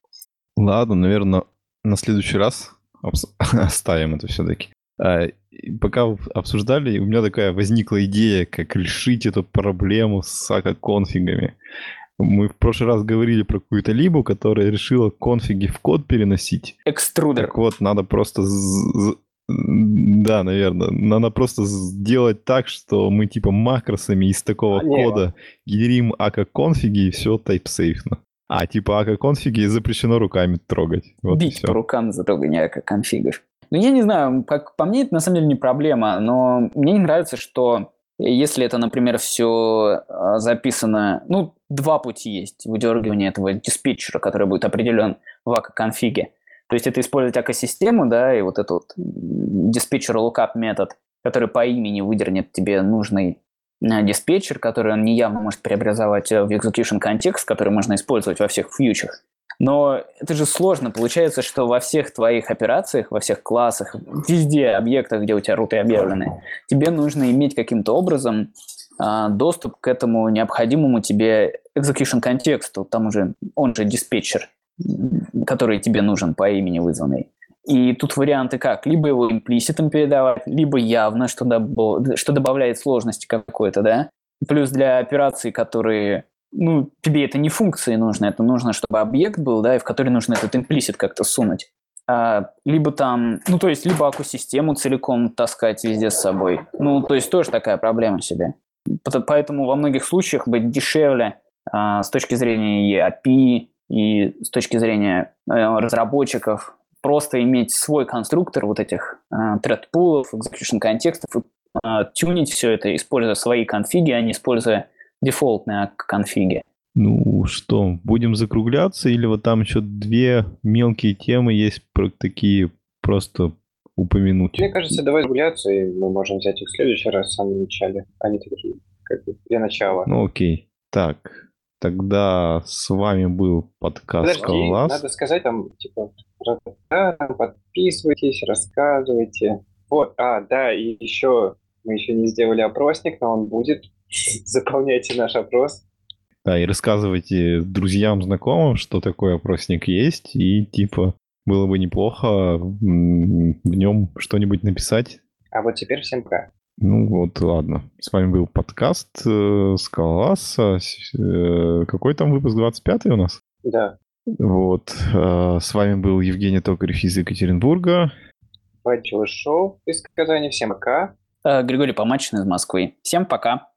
Ладно, наверное, на следующий раз оставим это все-таки. А, пока обсуждали, у меня такая возникла идея, как решить эту проблему с ака-конфигами. Мы в прошлый раз говорили про какую-то либу, которая решила конфиги в код переносить. Экструдер. Так вот, надо просто... Да, наверное. Надо просто сделать так, что мы типа макросами из такого а, кода генерим ака-конфиги и все тайп-сейфно. А, типа ака-конфиги запрещено руками трогать. Вот Бить по рукам за трогание ака-конфигов. Ну, я не знаю, как по мне, это на самом деле не проблема, но мне не нравится, что если это, например, все а, записано, ну, два пути есть выдергивания этого диспетчера, который будет определен в ака-конфиге. То есть это использовать ака-систему, да, и вот этот диспетчер lookup метод, который по имени выдернет тебе нужный а, диспетчер, который он неявно может преобразовать в execution контекст, который можно использовать во всех фьючах. Но это же сложно. Получается, что во всех твоих операциях, во всех классах, везде объектах, где у тебя руты объявлены, тебе нужно иметь каким-то образом а, доступ к этому необходимому тебе execution контексту, там уже он же диспетчер, который тебе нужен по имени вызванный. И тут варианты как? Либо его имплиситом передавать, либо явно, что, доб- что добавляет сложности какой-то, да? Плюс для операций, которые ну, тебе это не функции нужно, это нужно, чтобы объект был, да, и в который нужно этот имплисит как-то сунуть. А, либо там, ну, то есть, либо акусистему целиком таскать везде с собой. Ну, то есть, тоже такая проблема себе. Поэтому во многих случаях быть дешевле а, с точки зрения API, и с точки зрения а, разработчиков, просто иметь свой конструктор вот этих а, thread-пулов, execution контекстов, и а, тюнить все это, используя свои конфиги, а не используя дефолтные конфиги. Ну что, будем закругляться или вот там еще две мелкие темы есть про такие просто упомянуть? Мне кажется, давай закругляться, и мы можем взять их в следующий раз в самом начале. Они такие, как бы, для начала. Ну окей. Так, тогда с вами был подкаст Подожди, Коллас. надо сказать там, типа, подписывайтесь, рассказывайте. Вот, а, да, и еще мы еще не сделали опросник, но он будет заполняйте наш опрос. Да, и рассказывайте друзьям, знакомым, что такой опросник есть, и типа было бы неплохо в нем что-нибудь написать. А вот теперь всем пока. Ну вот, ладно. С вами был подкаст э, Скаласа. Э, какой там выпуск? 25 у нас? Да. Вот. Э, с вами был Евгений Токарев из Екатеринбурга. Бачило шоу из Казани. Всем пока. Э, Григорий Помачин из Москвы. Всем пока.